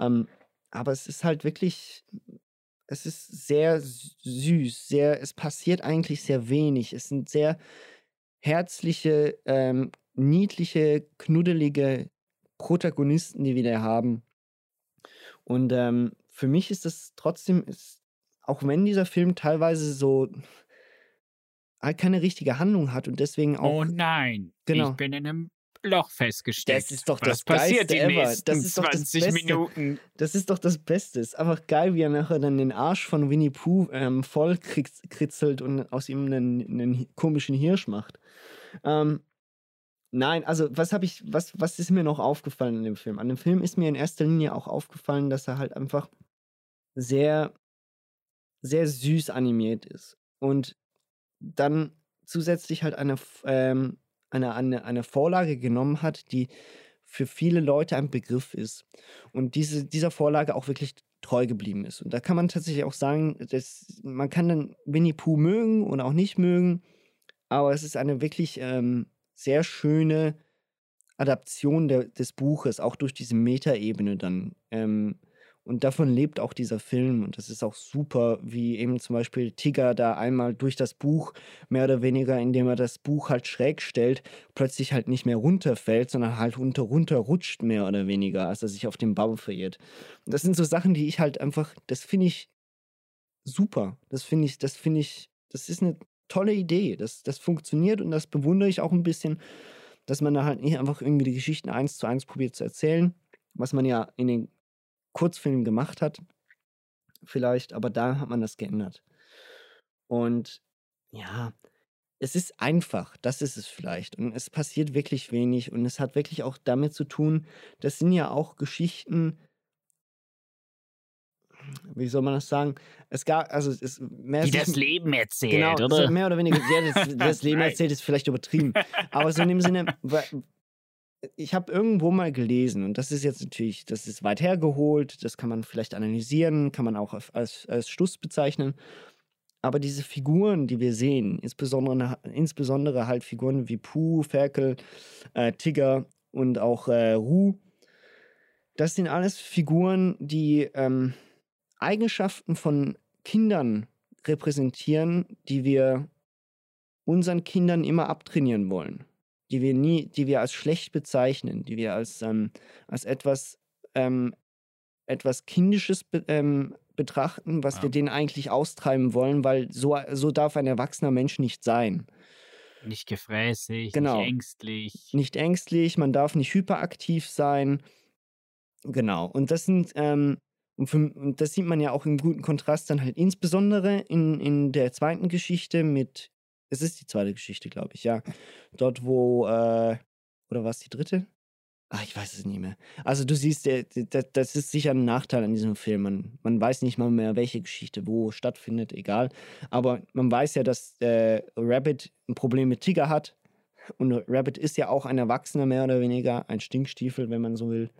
A: Ähm, aber es ist halt wirklich, es ist sehr süß, sehr, es passiert eigentlich sehr wenig. Es sind sehr herzliche ähm, niedliche, knuddelige Protagonisten, die wir da haben. Und ähm, für mich ist das trotzdem, ist, auch wenn dieser Film teilweise so halt keine richtige Handlung hat und deswegen auch.
G: Oh nein,
A: Genau.
G: ich bin in einem Loch festgesteckt.
A: Das ist doch
G: Was
A: das
G: passiert
A: Geilste
G: die
A: ever.
G: nächsten
A: Das ist doch das
G: 20
A: Beste.
G: Minuten?
A: Das ist doch das Beste. Ist einfach geil, wie er nachher dann den Arsch von Winnie Pooh ähm, voll kritz- kritzelt und aus ihm einen, einen komischen Hirsch macht. Ähm, nein, also was habe ich, was, was ist mir noch aufgefallen an dem Film? An dem Film ist mir in erster Linie auch aufgefallen, dass er halt einfach sehr, sehr süß animiert ist. Und dann zusätzlich halt eine, ähm, eine, eine, eine Vorlage genommen hat, die für viele Leute ein Begriff ist und diese, dieser Vorlage auch wirklich treu geblieben ist. Und da kann man tatsächlich auch sagen, dass man kann dann Winnie Pooh mögen oder auch nicht mögen, aber es ist eine wirklich ähm, sehr schöne Adaption der, des Buches, auch durch diese Metaebene dann. Ähm, und davon lebt auch dieser Film. Und das ist auch super, wie eben zum Beispiel Tigger da einmal durch das Buch, mehr oder weniger, indem er das Buch halt schräg stellt, plötzlich halt nicht mehr runterfällt, sondern halt runter, runterrutscht, mehr oder weniger, als er sich auf dem Baum verirrt. Und das sind so Sachen, die ich halt einfach, das finde ich super. Das finde ich, das finde ich, das ist eine tolle Idee. Das, das funktioniert und das bewundere ich auch ein bisschen, dass man da halt nicht einfach irgendwie die Geschichten eins zu eins probiert zu erzählen, was man ja in den Kurzfilmen gemacht hat, vielleicht, aber da hat man das geändert. Und ja, es ist einfach, das ist es vielleicht. Und es passiert wirklich wenig und es hat wirklich auch damit zu tun, das sind ja auch Geschichten, wie soll man das sagen? Es gab, also es ist mehr
G: Die das Leben erzählt,
A: genau,
G: oder?
A: So mehr oder weniger, ja, das, [LAUGHS] das Leben erzählt ist vielleicht übertrieben. Aber so in dem Sinne, ich habe irgendwo mal gelesen, und das ist jetzt natürlich, das ist weit hergeholt, das kann man vielleicht analysieren, kann man auch als, als, Schluss bezeichnen. Aber diese Figuren, die wir sehen, insbesondere, insbesondere halt Figuren wie Puh, Ferkel, äh, Tigger und auch äh, Ru, das sind alles Figuren, die ähm, Eigenschaften von Kindern repräsentieren, die wir unseren Kindern immer abtrainieren wollen, die wir nie, die wir als schlecht bezeichnen, die wir als, ähm, als etwas, ähm, etwas Kindisches be ähm, betrachten, was wir denen eigentlich austreiben wollen, weil so, so darf ein erwachsener Mensch nicht sein.
G: Nicht gefräßig,
A: Genau.
G: nicht ängstlich.
A: Nicht ängstlich, man darf nicht hyperaktiv sein. Genau. Und das sind, ähm, und, für, und das sieht man ja auch im guten Kontrast dann halt insbesondere in, in der zweiten Geschichte mit, es ist die zweite Geschichte, glaube ich, ja. Dort, wo, äh, oder war es die dritte? Ach, ich weiß es nicht mehr. Also du siehst, der, das ist sicher ein Nachteil an diesem Film. Man, man weiß nicht mal mehr, welche Geschichte wo stattfindet, egal. Aber man weiß ja, dass äh, Rabbit ein Problem mit Tiger hat. Und Rabbit ist ja auch ein Erwachsener, mehr oder weniger, ein Stinkstiefel, wenn man so will.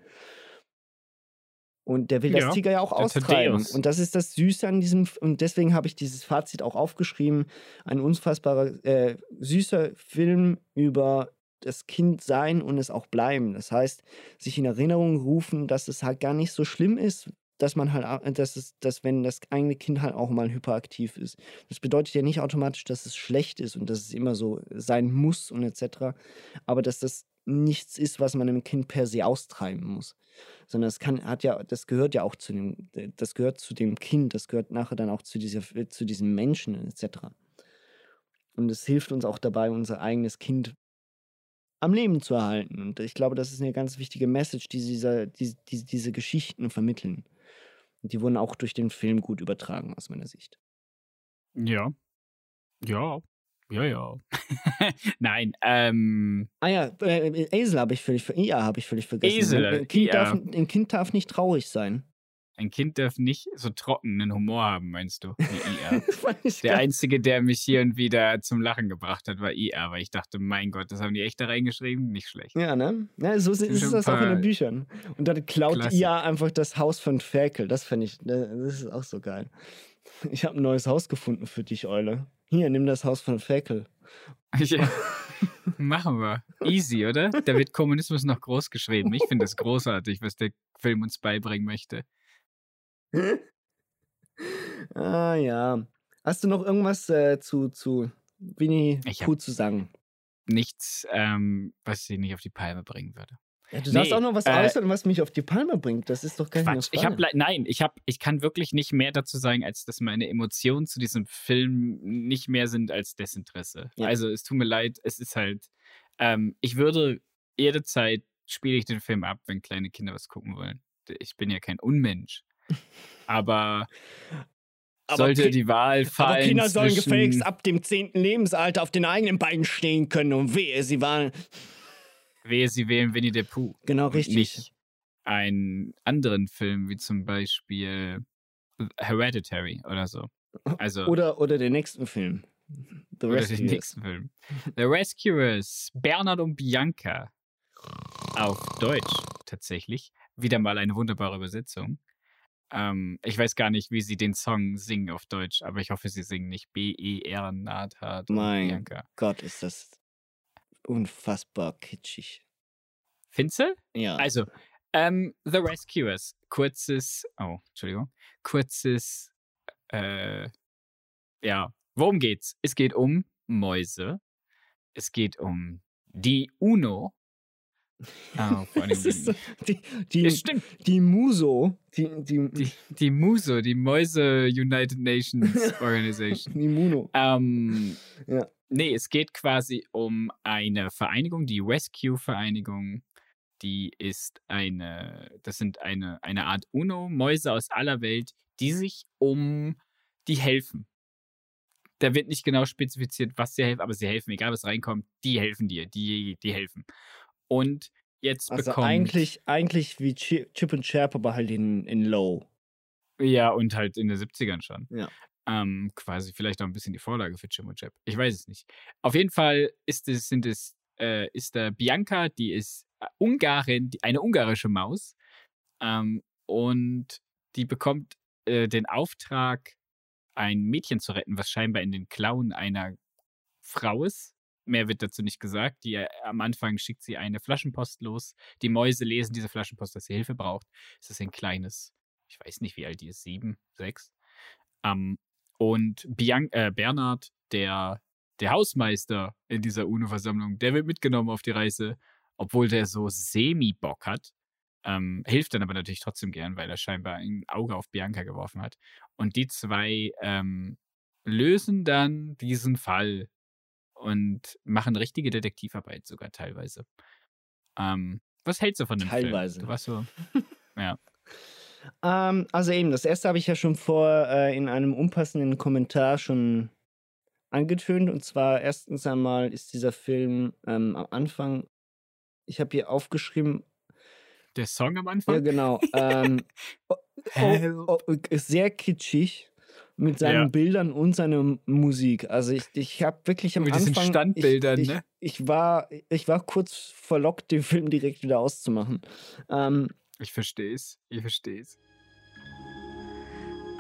A: Und der will das
G: Ja,
A: Tiger ja auch austreiben. Und das ist das Süße an diesem, und deswegen habe ich dieses Fazit auch aufgeschrieben. Ein unfassbarer, äh, süßer Film über das Kind sein und es auch bleiben. Das heißt, sich in Erinnerung rufen, dass es halt gar nicht so schlimm ist, dass man halt, dass es, dass wenn das eigene Kind halt auch mal hyperaktiv ist. Das bedeutet ja nicht automatisch, dass es schlecht ist und dass es immer so sein muss und etc. Aber dass das nichts ist, was man einem Kind per se austreiben muss. Sondern es kann, hat ja, das gehört ja auch zu dem, das gehört zu dem Kind, das gehört nachher dann auch zu dieser, zu diesem Menschen etc. Und es hilft uns auch dabei, unser eigenes Kind am Leben zu erhalten. Und ich glaube, das ist eine ganz wichtige Message, die dieser, die, die, diese Geschichten vermitteln. Und die wurden auch durch den Film gut übertragen, aus meiner Sicht.
G: Ja. Ja. Ja, ja. [LAUGHS] Nein, ähm,
A: Ah ja, äh, Esel habe ich völlig, IA habe ich völlig vergessen.
G: Esel,
A: ein, kind
G: IA.
A: darf, ein Kind darf nicht traurig sein.
G: Ein Kind darf nicht so trockenen Humor haben, meinst du? [LAUGHS] Der einzige, der mich hier und wieder zum Lachen gebracht hat, war IA, weil ich dachte, mein Gott, das haben die echt da reingeschrieben? Nicht schlecht.
A: Ja, ne? Ja, so ist, ist das auch in den Büchern. Und dann klaut
G: Klasse.
A: IA einfach das Haus von Ferkel. Das fand ich, ne, das ist auch so geil. Ich habe ein neues Haus gefunden für dich, Eule. Hier, nimm das Haus von Ferkel. [LAUGHS]
G: Ich, machen wir. Easy, oder? Da wird Kommunismus noch groß geschrieben. Ich finde das großartig, was der Film uns beibringen möchte. [LAUGHS]
A: Ah ja. Hast du noch irgendwas äh, zu, zu Winnie
G: hab-
A: Pooh zu sagen?
G: nichts, ähm, was sie nicht auf die Palme bringen würde.
A: Ja, du
G: Nee,
A: auch noch was
G: äh,
A: äußern, was mich auf die Palme bringt. Das ist doch gar keine
G: Quatsch. Ich habe nein, ich habe ich kann wirklich nicht mehr dazu sagen, als dass meine Emotionen zu diesem Film nicht mehr sind als Desinteresse.
A: Ja.
G: Also es tut mir leid, es ist halt ähm, ich würde jederzeit spiele ich den Film ab, wenn kleine Kinder was gucken wollen. Ich bin ja kein Unmensch. Aber sollte die Wahl fallen
A: Aber Kinder sollen gefälligst ab dem 10. Lebensalter auf den eigenen Beinen stehen können und wehe, sie waren.
G: wehe, sie wählen Winnie the Pooh.
A: Genau, richtig.
G: Nicht einen anderen Film, wie zum Beispiel Hereditary oder so. Also,
A: Oder, oder den nächsten Film. The
G: oder den
A: Rescuers.
G: nächsten Film. The Rescuers, Bernhard und Bianca. Auf Deutsch tatsächlich. Wieder mal eine wunderbare Übersetzung. Ähm, ich weiß gar nicht, wie sie den Song singen auf Deutsch, aber ich hoffe, sie singen nicht B-E-R und
A: Mein
G: Bianca.
A: Gott, ist das unfassbar kitschig.
G: Finzel?
A: Ja.
G: Also, ähm, The Rescuers, kurzes, oh, Entschuldigung, kurzes, äh, ja, worum geht's? Es geht um Mäuse. Es geht um die UNO. Ah, [LAUGHS] vor allem
A: die, die,
G: Es stimmt.
A: die Muso, die, die,
G: Die, die MUSO, die Mäuse United Nations [LAUGHS] Organization.
A: die Muno.
G: Ähm,
A: Ja.
G: Nee, es geht quasi um eine Vereinigung, die Rescue-Vereinigung. Die ist eine, das sind eine, eine Art UNO-Mäuse aus aller Welt, die sich um die helfen. Da wird nicht genau spezifiziert, was sie helfen, aber sie helfen, egal was reinkommt, die helfen dir, die, die helfen. Und jetzt
A: Also
G: bekommt.
A: eigentlich, eigentlich wie Chi- Chip und Chap, aber halt in, in Low.
G: Ja, und halt in den 70ern schon.
A: Ja.
G: Ähm, quasi vielleicht auch ein bisschen die Vorlage für Jim und Jab. Ich weiß es nicht. Auf jeden Fall ist es, sind es, äh, ist da Bianca, die ist äh, Ungarin, die, eine ungarische Maus. Ähm, und die bekommt äh, den Auftrag, ein Mädchen zu retten, was scheinbar in den Klauen einer Frau ist. Mehr wird dazu nicht gesagt. Die, äh, am Anfang schickt sie eine Flaschenpost los. Die Mäuse lesen diese Flaschenpost, dass sie Hilfe braucht. Es ist ein kleines, ich weiß nicht, wie alt die ist, sieben, sechs. Ähm, und Bian äh, Bernhard, der, der Hausmeister in dieser UNO-Versammlung, der wird mitgenommen auf die Reise, obwohl der so semi-Bock hat. Ähm, hilft dann aber natürlich trotzdem gern, weil er scheinbar ein Auge auf Bianca geworfen hat. Und die zwei ähm, lösen dann diesen Fall und machen richtige Detektivarbeit sogar teilweise. Ähm, was hältst du von dem
A: Teilweise.
G: Film? Du warst so, [LAUGHS] ja.
A: Ähm, also eben, das erste habe ich ja schon vor äh, in einem unpassenden Kommentar schon angetönt. Und zwar erstens einmal ist dieser Film ähm, am Anfang, ich habe hier aufgeschrieben,
G: Der Song am Anfang?
A: ja genau, [LAUGHS] ähm, oh, oh, oh, ist sehr kitschig mit seinen
G: Ja.
A: Bildern und seiner Musik. Also ich, ich habe wirklich am
G: Mit diesen
A: Anfang
G: Standbildern,
A: ich, ich,
G: ne?
A: Ich war, ich war kurz verlockt, den Film direkt wieder auszumachen. Ähm,
G: Ich verstehe es. Ich verstehe es.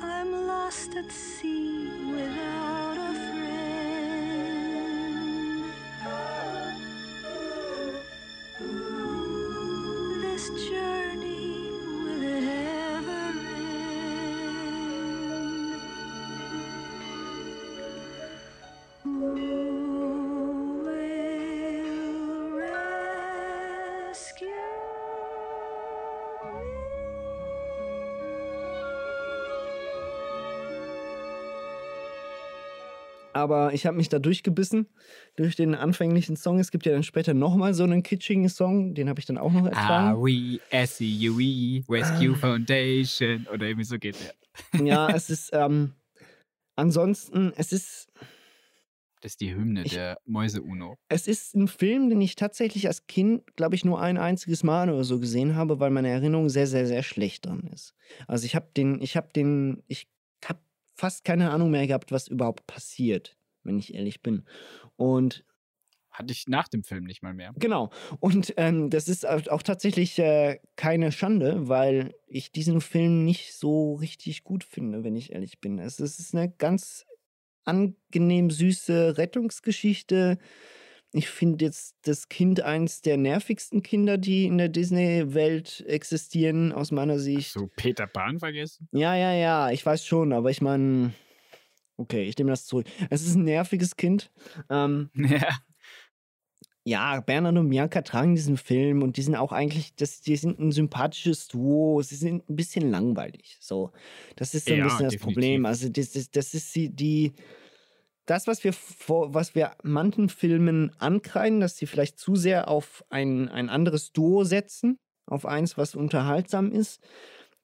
C: I'm lost at sea without a friend. This journey
A: Aber ich habe mich da durchgebissen durch den anfänglichen Song. Es gibt ja dann später nochmal so einen kitschigen Song, den habe ich dann auch noch ertragen.
G: R-E-S-C-U-E, Rescue Foundation oder irgendwie so geht der.
A: Ja, es ist, ähm, ansonsten, es ist,
G: Das ist die Hymne der Mäuse-UNO.
A: es ist ein Film, den ich tatsächlich als Kind, glaube ich, nur ein einziges Mal oder so gesehen habe, weil meine Erinnerung sehr, sehr, sehr schlecht dran ist. Also ich habe den, ich habe den, ich habe fast keine Ahnung mehr gehabt, was überhaupt passiert, wenn ich ehrlich bin. Und
G: Hatte ich nach dem Film nicht mal mehr.
A: Genau. Und ähm, das ist au- auch tatsächlich äh, keine Schande, weil ich diesen Film nicht so richtig gut finde, wenn ich ehrlich bin. Es ist eine ganz angenehm süße Rettungsgeschichte. Ich finde jetzt das Kind eins der nervigsten Kinder, die in der Disney-Welt existieren, aus meiner Sicht.
G: So Peter Pan vergessen?
A: Ja, ja, ja, ich weiß schon, aber ich meine, okay, ich nehme das zurück. Es ist ein nerviges Kind. Ähm, [LAUGHS]
G: Ja.
A: Ja, Bernhard und Bianca tragen diesen Film und die sind auch eigentlich, das, die sind ein sympathisches Duo, sie sind ein bisschen langweilig. So, das ist so ein
G: Ja,
A: bisschen das
G: definitiv.
A: Problem. Also, das, das, das ist die, die, das, was wir vor, was wir manchen Filmen ankreiden, dass sie vielleicht zu sehr auf ein, ein anderes Duo setzen, auf eins, was unterhaltsam ist,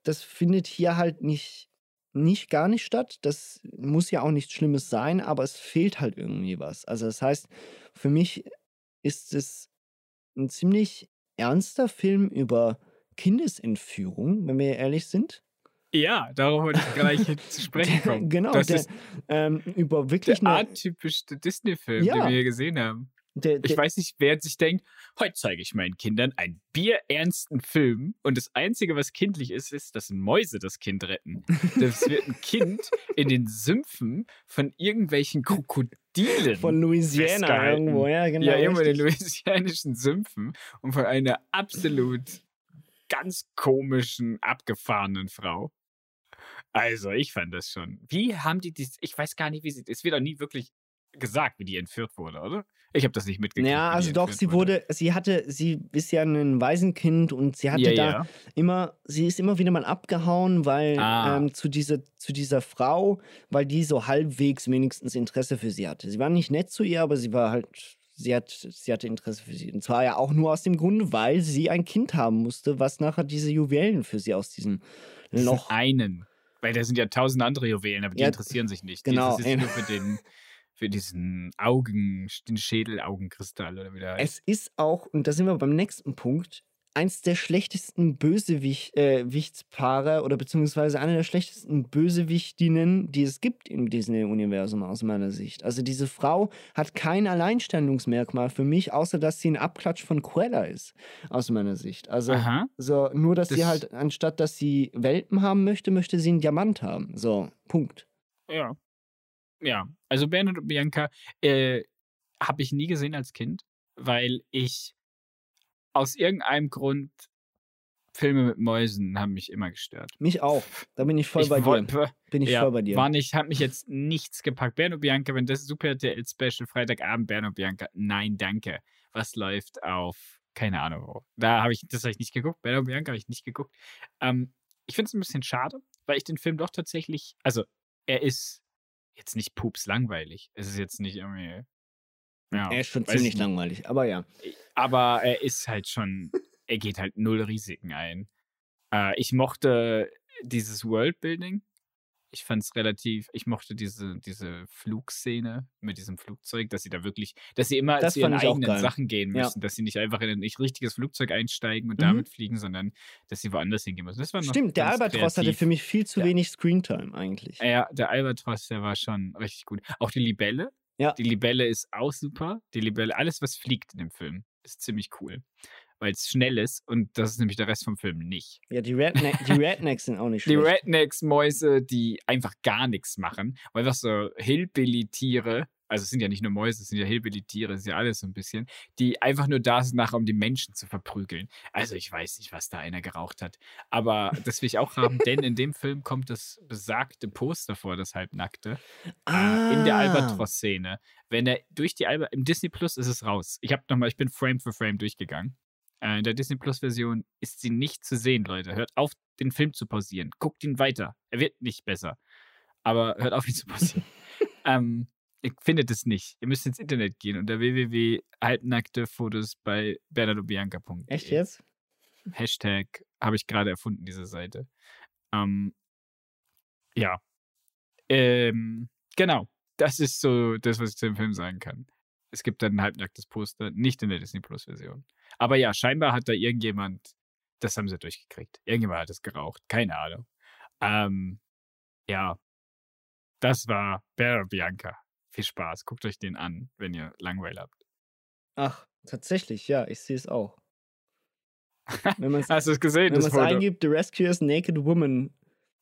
A: das findet hier halt nicht, nicht gar nicht statt. Das muss ja auch nichts Schlimmes sein, aber es fehlt halt irgendwie was. Also das heißt, für mich ist es ein ziemlich ernster Film über Kindesentführung, wenn wir ehrlich sind.
G: Ja, darauf wollte ich gleich [LAUGHS] zu sprechen kommen.
A: genau,
G: das
A: der,
G: ist
A: ähm, über wirklich
G: der
A: eine,
G: atypischste Disney-Film,
A: Ja.
G: den wir hier gesehen haben.
A: Der,
G: Ich
A: der,
G: weiß nicht, wer sich denkt, heute zeige ich meinen Kindern einen bierernsten Film und das Einzige, was kindlich ist, ist, dass Mäuse das Kind retten. Das [LAUGHS] wird ein Kind in den Sümpfen von irgendwelchen Krokodilen.
A: von Louisiana irgendwo, ja, genau.
G: ja, irgendwo in den louisianischen Sümpfen und von einer absolut ganz komischen, abgefahrenen Frau. Also, ich fand das schon. Wie haben die dies? Ich weiß gar nicht, wie sie. Es wird auch nie wirklich gesagt, wie die entführt wurde, oder? Ich habe das nicht mitgekriegt.
A: Ja, also doch, sie wurde, sie hatte, sie ist ja ein Waisenkind und sie hatte
G: Ja,
A: da
G: ja.
A: immer, sie ist immer wieder mal abgehauen, weil
G: Ah.
A: ähm, zu, dieser, zu dieser Frau, weil die so halbwegs wenigstens Interesse für sie hatte. Sie war nicht nett zu ihr, aber sie war halt, sie, hat, sie hatte Interesse für sie. Und zwar ja auch nur aus dem Grunde, weil sie ein Kind haben musste, was nachher diese Juwelen für sie aus diesem Loch.
G: einen. Weil da sind ja tausend andere Juwelen, aber die
A: Ja,
G: interessieren sich nicht.
A: genau,
G: sich
A: ein-
G: nur für den, [LAUGHS] für diesen Augen, den Schädelaugenkristall oder wie der heißt.
A: Es ist auch, und da sind wir beim nächsten Punkt, eins der schlechtesten Bösewichtspaare oder beziehungsweise eine der schlechtesten Bösewichtinnen, die es gibt im Disney-Universum aus meiner Sicht. Also diese Frau hat kein Alleinstellungsmerkmal für mich, außer dass sie ein Abklatsch von Cruella ist, aus meiner Sicht. Also
G: Aha.
A: so, nur, dass sie
G: Das-
A: halt, anstatt dass sie Welpen haben möchte, möchte sie einen Diamant haben. So, Punkt.
G: Ja. Ja, also Bernhard und Bianca äh, habe ich nie gesehen als Kind, weil ich aus irgendeinem Grund Filme mit Mäusen haben mich immer gestört.
A: Mich auch. Da bin ich voll
G: ich
A: bei dir.
G: woll-
A: Bin ich
G: ja,
A: voll bei dir.
G: War nicht, hat mich jetzt nichts gepackt. Bernhard und Bianca, wenn das Super RTL Special Freitagabend Bernhard und Bianca, nein, danke. Was läuft auf, keine Ahnung wo. Da habe ich, das habe ich nicht geguckt. Bernhard und Bianca habe ich nicht geguckt. Ähm, ich finde es ein bisschen schade, weil ich den Film doch tatsächlich, also er ist jetzt nicht pups langweilig. Es ist jetzt nicht irgendwie. Ja,
A: er ist schon ziemlich
G: nicht.
A: langweilig, aber ja.
G: Aber er ist halt schon, er geht halt null Risiken ein. Äh, ich mochte dieses Worldbuilding. Ich fand es relativ, ich mochte diese, diese Flugszene mit diesem Flugzeug, dass sie da wirklich, dass sie immer
A: Das
G: zu ihren eigenen. Sachen gehen
A: Ja.
G: müssen, dass sie nicht einfach in ein nicht richtiges Flugzeug einsteigen und
A: Mhm.
G: damit fliegen, sondern dass sie woanders hingehen müssen. Das war
A: Stimmt, der
G: ganz
A: Albatros hatte für mich viel zu
G: Ja.
A: wenig Screentime eigentlich.
G: Ja, der Albatros, der war schon richtig gut. Auch die Libelle.
A: Ja.
G: Die Libelle ist auch super. Die Libelle, alles, was fliegt in dem Film, ist ziemlich cool. Weil es schnell ist und das ist nämlich der Rest vom Film nicht.
A: Ja, die, Redneck, die Rednecks sind auch nicht [LAUGHS]
G: Die
A: schlecht.
G: Rednecks-Mäuse, die einfach gar nichts machen, weil einfach so Hillbilly-Tiere, also es sind ja nicht nur Mäuse, es sind ja Hillbilly-Tiere, es ist ja alles so ein bisschen, die einfach nur da sind, nachher um die Menschen zu verprügeln. Also ich weiß nicht, was da einer geraucht hat. Aber das will ich auch haben, denn in dem Film kommt das besagte Poster vor, das halbnackte, äh, in der
A: Ah.
G: Albatros-Szene. Wenn er durch die Albatros, im Disney Plus ist es raus. Ich habe nochmal, ich bin Frame für Frame durchgegangen. Äh, in der Disney Plus Version ist sie nicht zu sehen, Leute. Hört auf, den Film zu pausieren. Guckt ihn weiter. Er wird nicht besser. Aber hört auf, ihn zu pausieren. [LAUGHS] ähm, ihr findet es nicht. Ihr müsst ins Internet gehen unter www.halbnackte-Fotos bei bernardobianca.de.
A: Echt jetzt?
G: Hashtag habe ich gerade erfunden, diese Seite. Ähm, ja. Ähm, genau. Das ist so das, was ich zu dem Film sagen kann. Es gibt dann ein halbnacktes Poster, nicht in der Disney Plus Version. Aber ja, scheinbar hat da irgendjemand, das haben sie durchgekriegt. Irgendjemand hat es geraucht. Keine Ahnung. Ähm, ja. Das war Bear Bianca. Viel Spaß. Guckt euch den an, wenn ihr Langweil habt.
A: Ach, tatsächlich, ja, ich sehe es auch. [LAUGHS] Man es
G: Hast du es gesehen,
A: wenn man's
G: Foto?
A: eingibt, The Rescuers Naked Woman,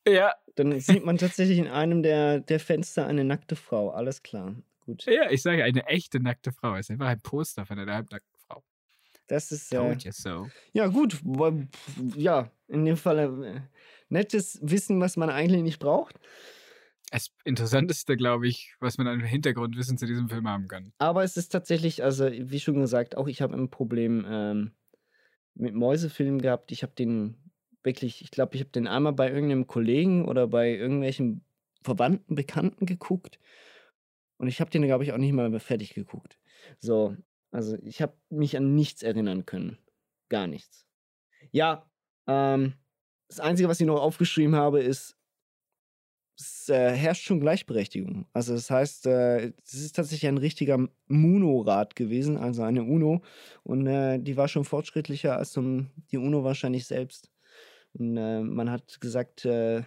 G: Ja,
A: dann sieht man tatsächlich in einem der, der Fenster eine nackte Frau. Alles klar. Gut.
G: Ja, ich sage, eine echte nackte Frau. Es ist einfach ein Poster von einer halbnackten.
A: Das ist äh,
G: so.
A: Ja, gut. Ja, in dem Fall äh, nettes Wissen, was man eigentlich nicht braucht.
G: Das Interessanteste, glaube ich, was man an Hintergrundwissen zu diesem Film haben kann.
A: Aber es ist tatsächlich, also wie schon gesagt, auch ich habe ein Problem ähm, mit Mäusefilmen gehabt. Ich habe den wirklich, ich glaube, ich habe den einmal bei irgendeinem Kollegen oder bei irgendwelchen Verwandten, Bekannten geguckt. Und ich habe den, glaube ich, auch nicht mal fertig geguckt. So, also ich habe mich an nichts erinnern können. Gar nichts. Ja, ähm, das Einzige, was ich noch aufgeschrieben habe, ist, es äh, herrscht schon Gleichberechtigung. Also das heißt, äh, es ist tatsächlich ein richtiger Muno-Rat gewesen, also eine UNO. Und äh, die war schon fortschrittlicher als um, die UNO wahrscheinlich selbst. Und äh, man hat gesagt, äh,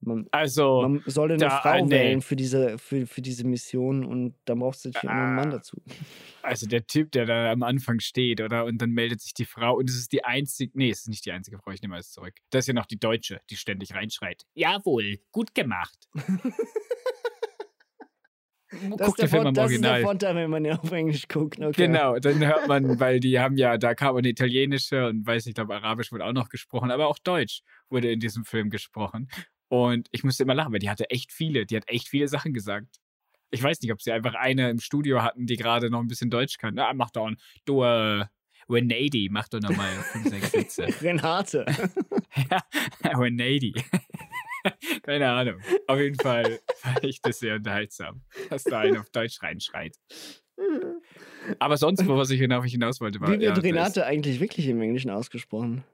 A: man,
G: Also,
A: man solle eine
G: da,
A: Frau
G: äh, nee.
A: wählen für diese, für, für diese Mission und da brauchst du natürlich noch einen Mann
G: Ah.
A: dazu.
G: Also der Typ, der da am Anfang steht, oder? Und dann meldet sich die Frau und es ist die einzige, nee, es ist nicht die einzige Frau, ich nehme alles zurück. Das ist ja noch die Deutsche, die ständig reinschreit. Jawohl, gut gemacht. [LAUGHS]
A: Das
G: Guck
A: ist, der
G: den Film
A: Vor-
G: am
A: das ist der
G: Original.
A: Vorteil, wenn man ja auf Englisch guckt. Okay.
G: Genau, dann hört man, weil die haben ja, da kam eine italienische und weiß nicht, ich glaube, Arabisch wurde auch noch gesprochen, aber auch Deutsch wurde in diesem Film gesprochen. Und ich musste immer lachen, weil die hatte echt viele, die hat echt viele Sachen gesagt. Ich weiß nicht, ob sie einfach eine im Studio hatten, die gerade noch ein bisschen Deutsch kann. Na, mach doch ein, du, äh, Renady, mach doch nochmal fünf, sechs Sätze. [LAUGHS]
A: Renate. [LAUGHS]
G: ja, Renady. [LAUGHS] Keine Ahnung. Auf jeden Fall fand ich das sehr unterhaltsam, dass da einer auf Deutsch reinschreit. Aber sonst, woraus ich hinaus wollte, war.
A: Wie wird
G: ja,
A: Renate eigentlich wirklich im Englischen ausgesprochen?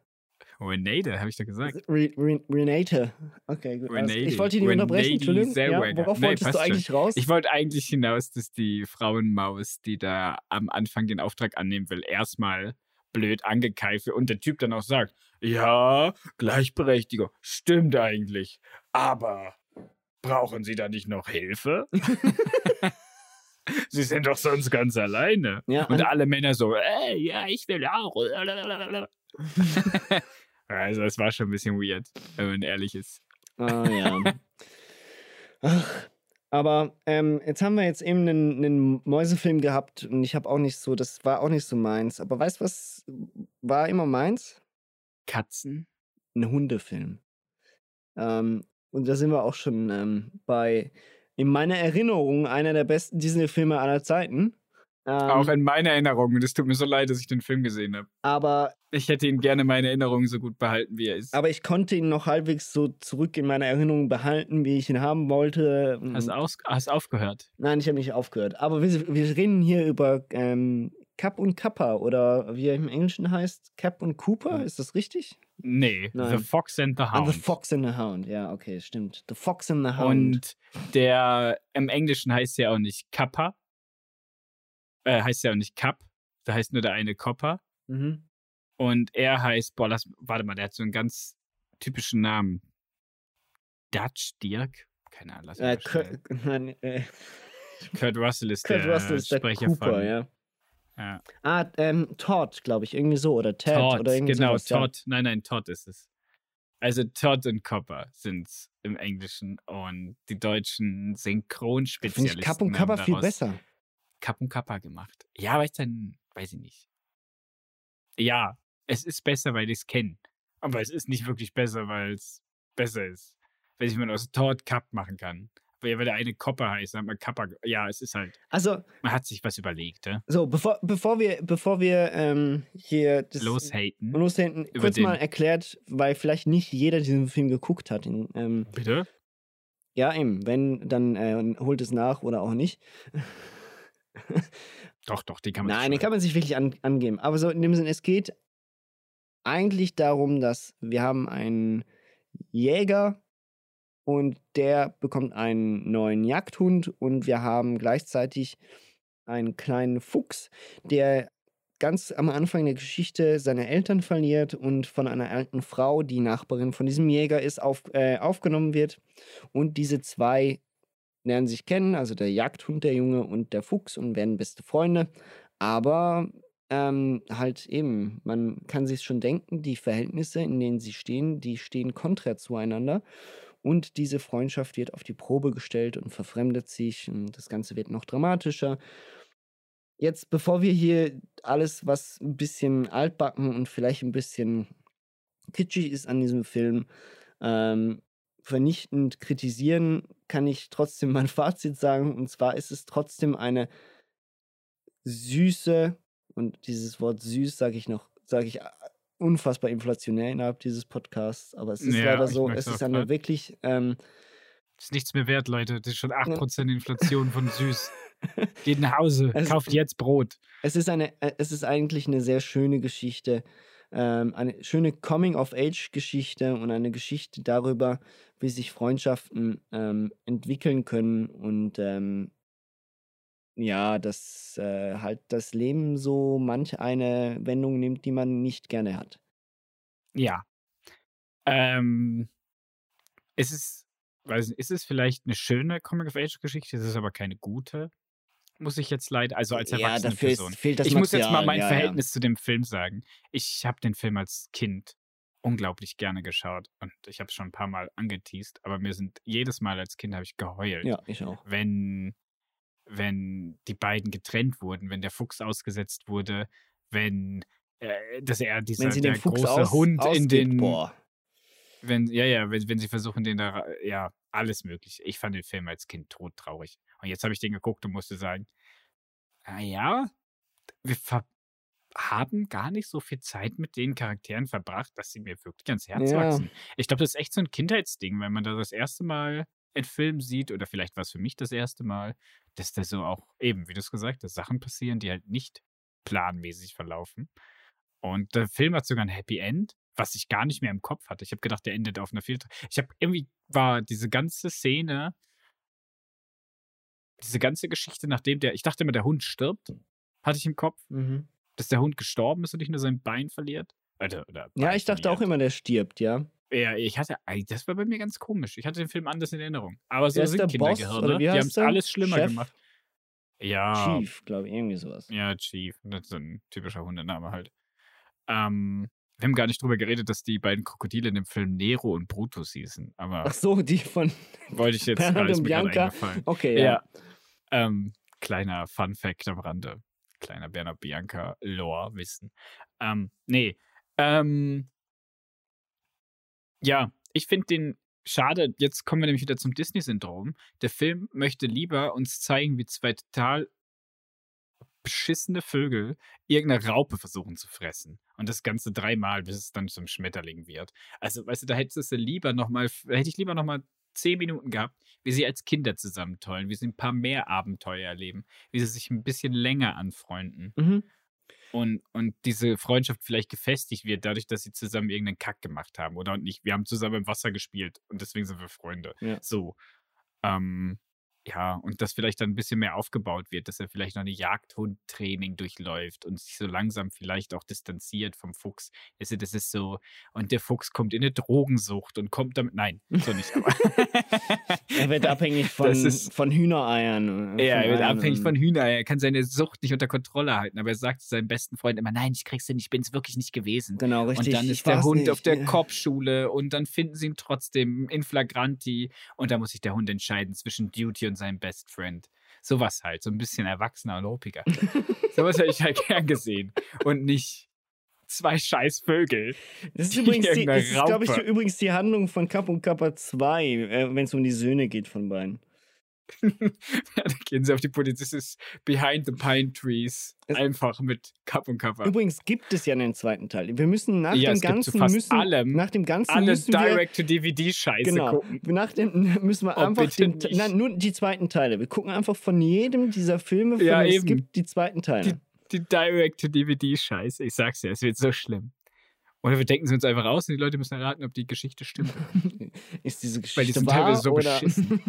G: Renate, habe ich doch gesagt.
A: Re Re Renate. Okay, gut. alles-
G: Renate.
A: Ich wollte dich nicht unterbrechen, Entschuldigung. Ja, worauf
G: Nee,
A: wolltest du eigentlich
G: schon.
A: raus?
G: Ich wollte eigentlich hinaus, dass die Frauenmaus, die da am Anfang den Auftrag annehmen will, erstmal blöd angekeift wird und der Typ dann auch sagt, ja, Gleichberechtigung, stimmt eigentlich, aber brauchen Sie da nicht noch Hilfe? [LAUGHS] Sie sind doch sonst ganz alleine.
A: Ja,
G: und alle Männer so, äh, ja, ich will auch. [LAUGHS] also es war schon ein bisschen weird, wenn man ehrlich ist.
A: Ah, ja. [LAUGHS] Ach, aber ähm, jetzt haben wir jetzt eben einen, einen Mäusefilm gehabt und ich habe auch nicht so, das war auch nicht so meins. Aber weißt du, was war immer meins?
G: Katzen?
A: Ein Hundefilm. Ähm, und da sind wir auch schon ähm, bei, in meiner Erinnerung, einer der besten Disney-Filme aller Zeiten. Ähm,
G: Auch in meiner Erinnerung. Und es tut mir so leid, dass ich den Film gesehen habe.
A: aber
G: Ich hätte ihn gerne in meiner Erinnerung so gut behalten, wie er ist.
A: Aber ich konnte ihn noch halbwegs so zurück in meiner Erinnerung behalten, wie ich ihn haben wollte.
G: Hast du hast aufgehört?
A: Nein, ich habe nicht aufgehört. Aber wir, wir reden hier über ähm, Cap und Kappa oder wie er im Englischen heißt, Cap und Cooper, ist das richtig?
G: Nee,
A: Nein.
G: The Fox and the
A: Ah,
G: Hound.
A: the Fox and the Hound, ja, okay, stimmt. The Fox and the Hound.
G: Und der im Englischen heißt ja auch nicht Kappa. Äh, heißt ja auch nicht Cup. Da heißt nur der eine Copper.
A: Mhm.
G: Und er heißt, boah, lass, warte mal, der hat so einen ganz typischen Namen. Dutch Dirk? Keine Ahnung, lass mich
A: Äh. Kurt, [LAUGHS] nein, äh,
G: Kurt Russell ist
A: Kurt
G: der
A: Russell ist der
G: Sprecher
A: Cooper,
G: von.
A: ja.
G: ja.
A: Ah, ähm, Todd, glaube ich, irgendwie so. Oder Ted
G: Todd,
A: oder irgendwie
G: genau,
A: sowas, ja.
G: Todd. Nein, nein, Todd ist es. Also Todd und Copper sind im Englischen und die deutschen
A: Finde
G: Synchronspezialisten
A: ich Cap und Kappa viel besser.
G: Und Kappa gemacht. Ja, weiß dann, weiß ich nicht. Ja, es ist besser, weil ich es kenne. Aber es ist nicht wirklich besser, weil es besser ist. Weil ich man aus Todd Cup machen kann. Aber ja, weil der eine Copper heißt, dann hat man Kappa. Ja, es ist halt.
A: Also,
G: Man hat sich was überlegt, ja?
A: so, bevor, bevor wir, bevor wir ähm, hier das
G: Loshaten.
A: Loshaten, kurz mal erklärt, weil vielleicht nicht jeder diesen Film geguckt hat. Ähm,
G: Bitte?
A: ja, eben. Wenn, dann äh, holt es nach oder auch nicht. [LAUGHS]
G: Doch, doch, den kann man
A: Nein, den kann man sich wirklich an, angeben. Aber so in dem Sinne, es geht eigentlich darum, dass wir haben einen Jäger und der bekommt einen neuen Jagdhund und wir haben gleichzeitig einen kleinen Fuchs, der ganz am Anfang der Geschichte seine Eltern verliert und von einer alten Frau, die Nachbarin von diesem Jäger ist, auf, äh, aufgenommen wird. Und diese zwei lernen sich kennen, also der Jagdhund, der Junge und der Fuchs und werden beste Freunde. Aber ähm, halt eben, man kann sich schon denken, die Verhältnisse, in denen sie stehen, die stehen konträr zueinander. Und diese Freundschaft wird auf die Probe gestellt und verfremdet sich. Und das Ganze wird noch dramatischer. Jetzt, bevor wir hier alles, was ein bisschen altbacken und vielleicht ein bisschen kitschig ist an diesem Film, ähm, vernichtend kritisieren, kann ich trotzdem mein [LAUGHS] Fazit sagen. Und zwar ist es trotzdem eine süße, und dieses Wort süß sage ich noch, sage ich äh, unfassbar inflationär innerhalb dieses Podcasts, aber es ist
G: Ja,
A: leider so, es ist eine
G: grad.
A: wirklich, ähm,
G: Ist nichts mehr wert, Leute. Das ist schon 8% Inflation von süß. [LAUGHS] Geht nach Hause,
A: Es-
G: kauft jetzt Brot.
A: Es ist eine, äh, es ist eigentlich eine sehr schöne Geschichte, ähm, eine schöne Coming-of-Age-Geschichte und eine Geschichte darüber, wie sich Freundschaften ähm, entwickeln können und ähm, ja, dass äh, halt das Leben so manch eine Wendung nimmt, die man nicht gerne hat.
G: Ja. Ähm, es ist, weiß nicht, ist es vielleicht eine schöne Coming-of-Age-Geschichte, es ist aber keine gute. Muss ich jetzt leider, also als
A: Ja,
G: erwachsene
A: dafür ist-
G: Person.
A: fehlt das
G: ich muss jetzt mal
A: Material,
G: mein
A: ja, ja.
G: Verhältnis zu dem Film sagen. Ich habe den Film als Kind unglaublich gerne geschaut und ich habe es schon ein paar Mal angeteased, aber mir sind jedes Mal als Kind habe ich geheult.
A: Ja, ich auch.
G: wenn, wenn die beiden getrennt wurden, wenn der Fuchs ausgesetzt wurde, wenn äh, dass er dieser der große
A: aus,
G: Hund in
A: ausgibt,
G: den
A: boah.
G: wenn ja ja wenn, wenn sie versuchen den da ja alles mögliche. Ich fand den Film als Kind todtraurig und jetzt habe ich den geguckt und musste sagen, ah ja, wir haben gar nicht so viel Zeit mit den Charakteren verbracht, dass sie mir wirklich ans Herz
A: Ja.
G: wachsen. Ich glaube, das ist echt so ein Kindheitsding, wenn man da das erste Mal einen Film sieht, oder vielleicht war es für mich das erste Mal, dass da so auch eben, wie du es gesagt hast, Sachen passieren, die halt nicht planmäßig verlaufen. Und der Film hat sogar ein Happy End, was ich gar nicht mehr im Kopf hatte. Ich habe gedacht, der endet auf einer Filter. Ich habe irgendwie war diese ganze Szene, diese ganze Geschichte, nachdem der, ich dachte immer, der Hund stirbt, hatte ich im Kopf,
A: Mhm.
G: dass der Hund gestorben ist und nicht nur sein Bein verliert. Oder, oder
A: Ja,
G: Bein
A: ich dachte auch
G: verliert.
A: immer, der stirbt, ja.
G: Ja, ich hatte, das war bei mir ganz komisch. Ich hatte den Film anders in Erinnerung. Aber so sind
A: der Boss,
G: Kindergehirne. Die haben es alles schlimmer
A: Chef?
G: gemacht. Ja.
A: Chief, glaube ich, irgendwie sowas.
G: Ja, Chief. Das ist so ein typischer Hundename halt. Ähm, wir haben gar nicht drüber geredet, dass die beiden Krokodile in dem Film Nero und Brutus hießen. Aber
A: Ach so, die von
G: wollte ich jetzt
A: Bernhard und Bianca. Okay,
G: ja.
A: ja.
G: Ähm, kleiner Fun Fact am Rande. Kleiner Bernhard Bianca Lore Wissen. Ähm, nee. Ähm, ja, ich finde den schade. Jetzt kommen wir nämlich wieder zum Disney-Syndrom. Der Film möchte lieber uns zeigen, wie zwei total beschissene Vögel irgendeine Raupe versuchen zu fressen. Und das Ganze dreimal, bis es dann zum Schmetterling wird. Also, weißt du, da hättest du lieber nochmal, hätte ich lieber nochmal zehn Minuten gehabt, wie sie als Kinder zusammentollen, wie sie ein paar mehr Abenteuer erleben, wie sie sich ein bisschen länger anfreunden.
A: Mhm.
G: Und, und diese Freundschaft vielleicht gefestigt wird, dadurch, dass sie zusammen irgendeinen Kack gemacht haben. Oder und nicht, wir haben zusammen im Wasser gespielt und deswegen sind wir Freunde.
A: Ja.
G: So. Ähm, ja, und dass vielleicht dann ein bisschen mehr aufgebaut wird, dass er vielleicht noch eine Jagdhundtraining durchläuft und sich so langsam vielleicht auch distanziert vom Fuchs. Also das ist so, und der Fuchs kommt in eine Drogensucht und kommt damit, nein, so nicht, aber. [LAUGHS]
A: Er wird abhängig [LAUGHS] von,
G: ist-
A: von Hühnereiern. äh,
G: Ja, er wird abhängig von Hühner. Er kann seine Sucht nicht unter Kontrolle halten. Aber er sagt zu seinem besten Freund immer, nein, ich krieg's hin, ich bin's wirklich nicht gewesen.
A: Genau, richtig.
G: Und dann ist der Hund
A: nicht.
G: auf der. Kopfschule und dann finden sie ihn trotzdem in Flagranti. Und da muss sich der Hund entscheiden zwischen Duty und seinem Best Friend. Sowas halt, so ein bisschen erwachsener und hoppiger. [LAUGHS] Sowas hätte ich halt gern gesehen. Und nicht zwei scheiß Vögel.
A: Das ist übrigens, die, das ist, glaube ich, übrigens die Handlung von Kapp und Kappa 2, äh, wenn es um die Söhne geht von beiden. [LAUGHS]
G: da gehen sie auf die Polizistin Behind the Pine Trees.
A: Es-
G: Einfach mit Cup und Cover.
A: Übrigens gibt es ja einen zweiten Teil. Wir müssen nach
G: Ja,
A: dem Ganzen müssen,
G: allem
A: nach dem Ganzen
G: Alle Direct-to-DVD-Scheiße
A: genau,
G: gucken.
A: nach dem [LAUGHS] müssen wir
G: Oh,
A: einfach den, nein, nur die zweiten Teile. Wir gucken einfach von jedem dieser Filme, von
G: Ja,
A: es
G: eben.
A: gibt, die zweiten Teile.
G: Die, die Direct-to-DVD-Scheiße. Ich sag's ja, es wird so schlimm. Oder wir denken sie uns einfach aus und die Leute müssen erraten, ob die Geschichte stimmt. [LAUGHS]
A: ist diese
G: Weil die
A: Geschichte
G: sind
A: wahr
G: teilweise so
A: oder
G: beschissen.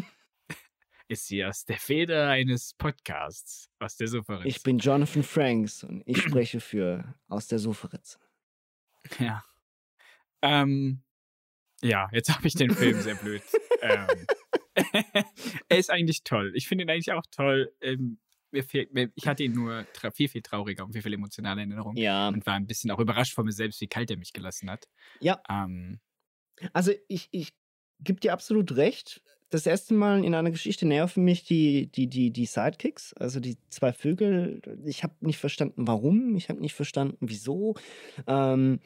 G: Ist sie aus der Feder eines Podcasts, was der so verrückt
A: ich bin Jonathan Franks und ich spreche für aus der Sofaritze.
G: Ja. Ähm, ja, jetzt habe ich den Film sehr blöd. ähm, [LAUGHS] er ist eigentlich toll. Ich finde ihn eigentlich auch toll. Ähm, mir fehlt, mir, ich hatte ihn nur viel, viel trauriger und viel, viel emotionale Erinnerung.
A: Ja.
G: Und war ein bisschen auch überrascht von mir selbst, wie kalt er mich gelassen hat.
A: Ja.
G: Ähm,
A: Also ich, ich gebe dir absolut recht. Das erste Mal in einer Geschichte nerven mich die, die, die, die Sidekicks, also die zwei Vögel. Ich habe nicht verstanden, warum. Ich habe nicht verstanden, wieso. Ähm,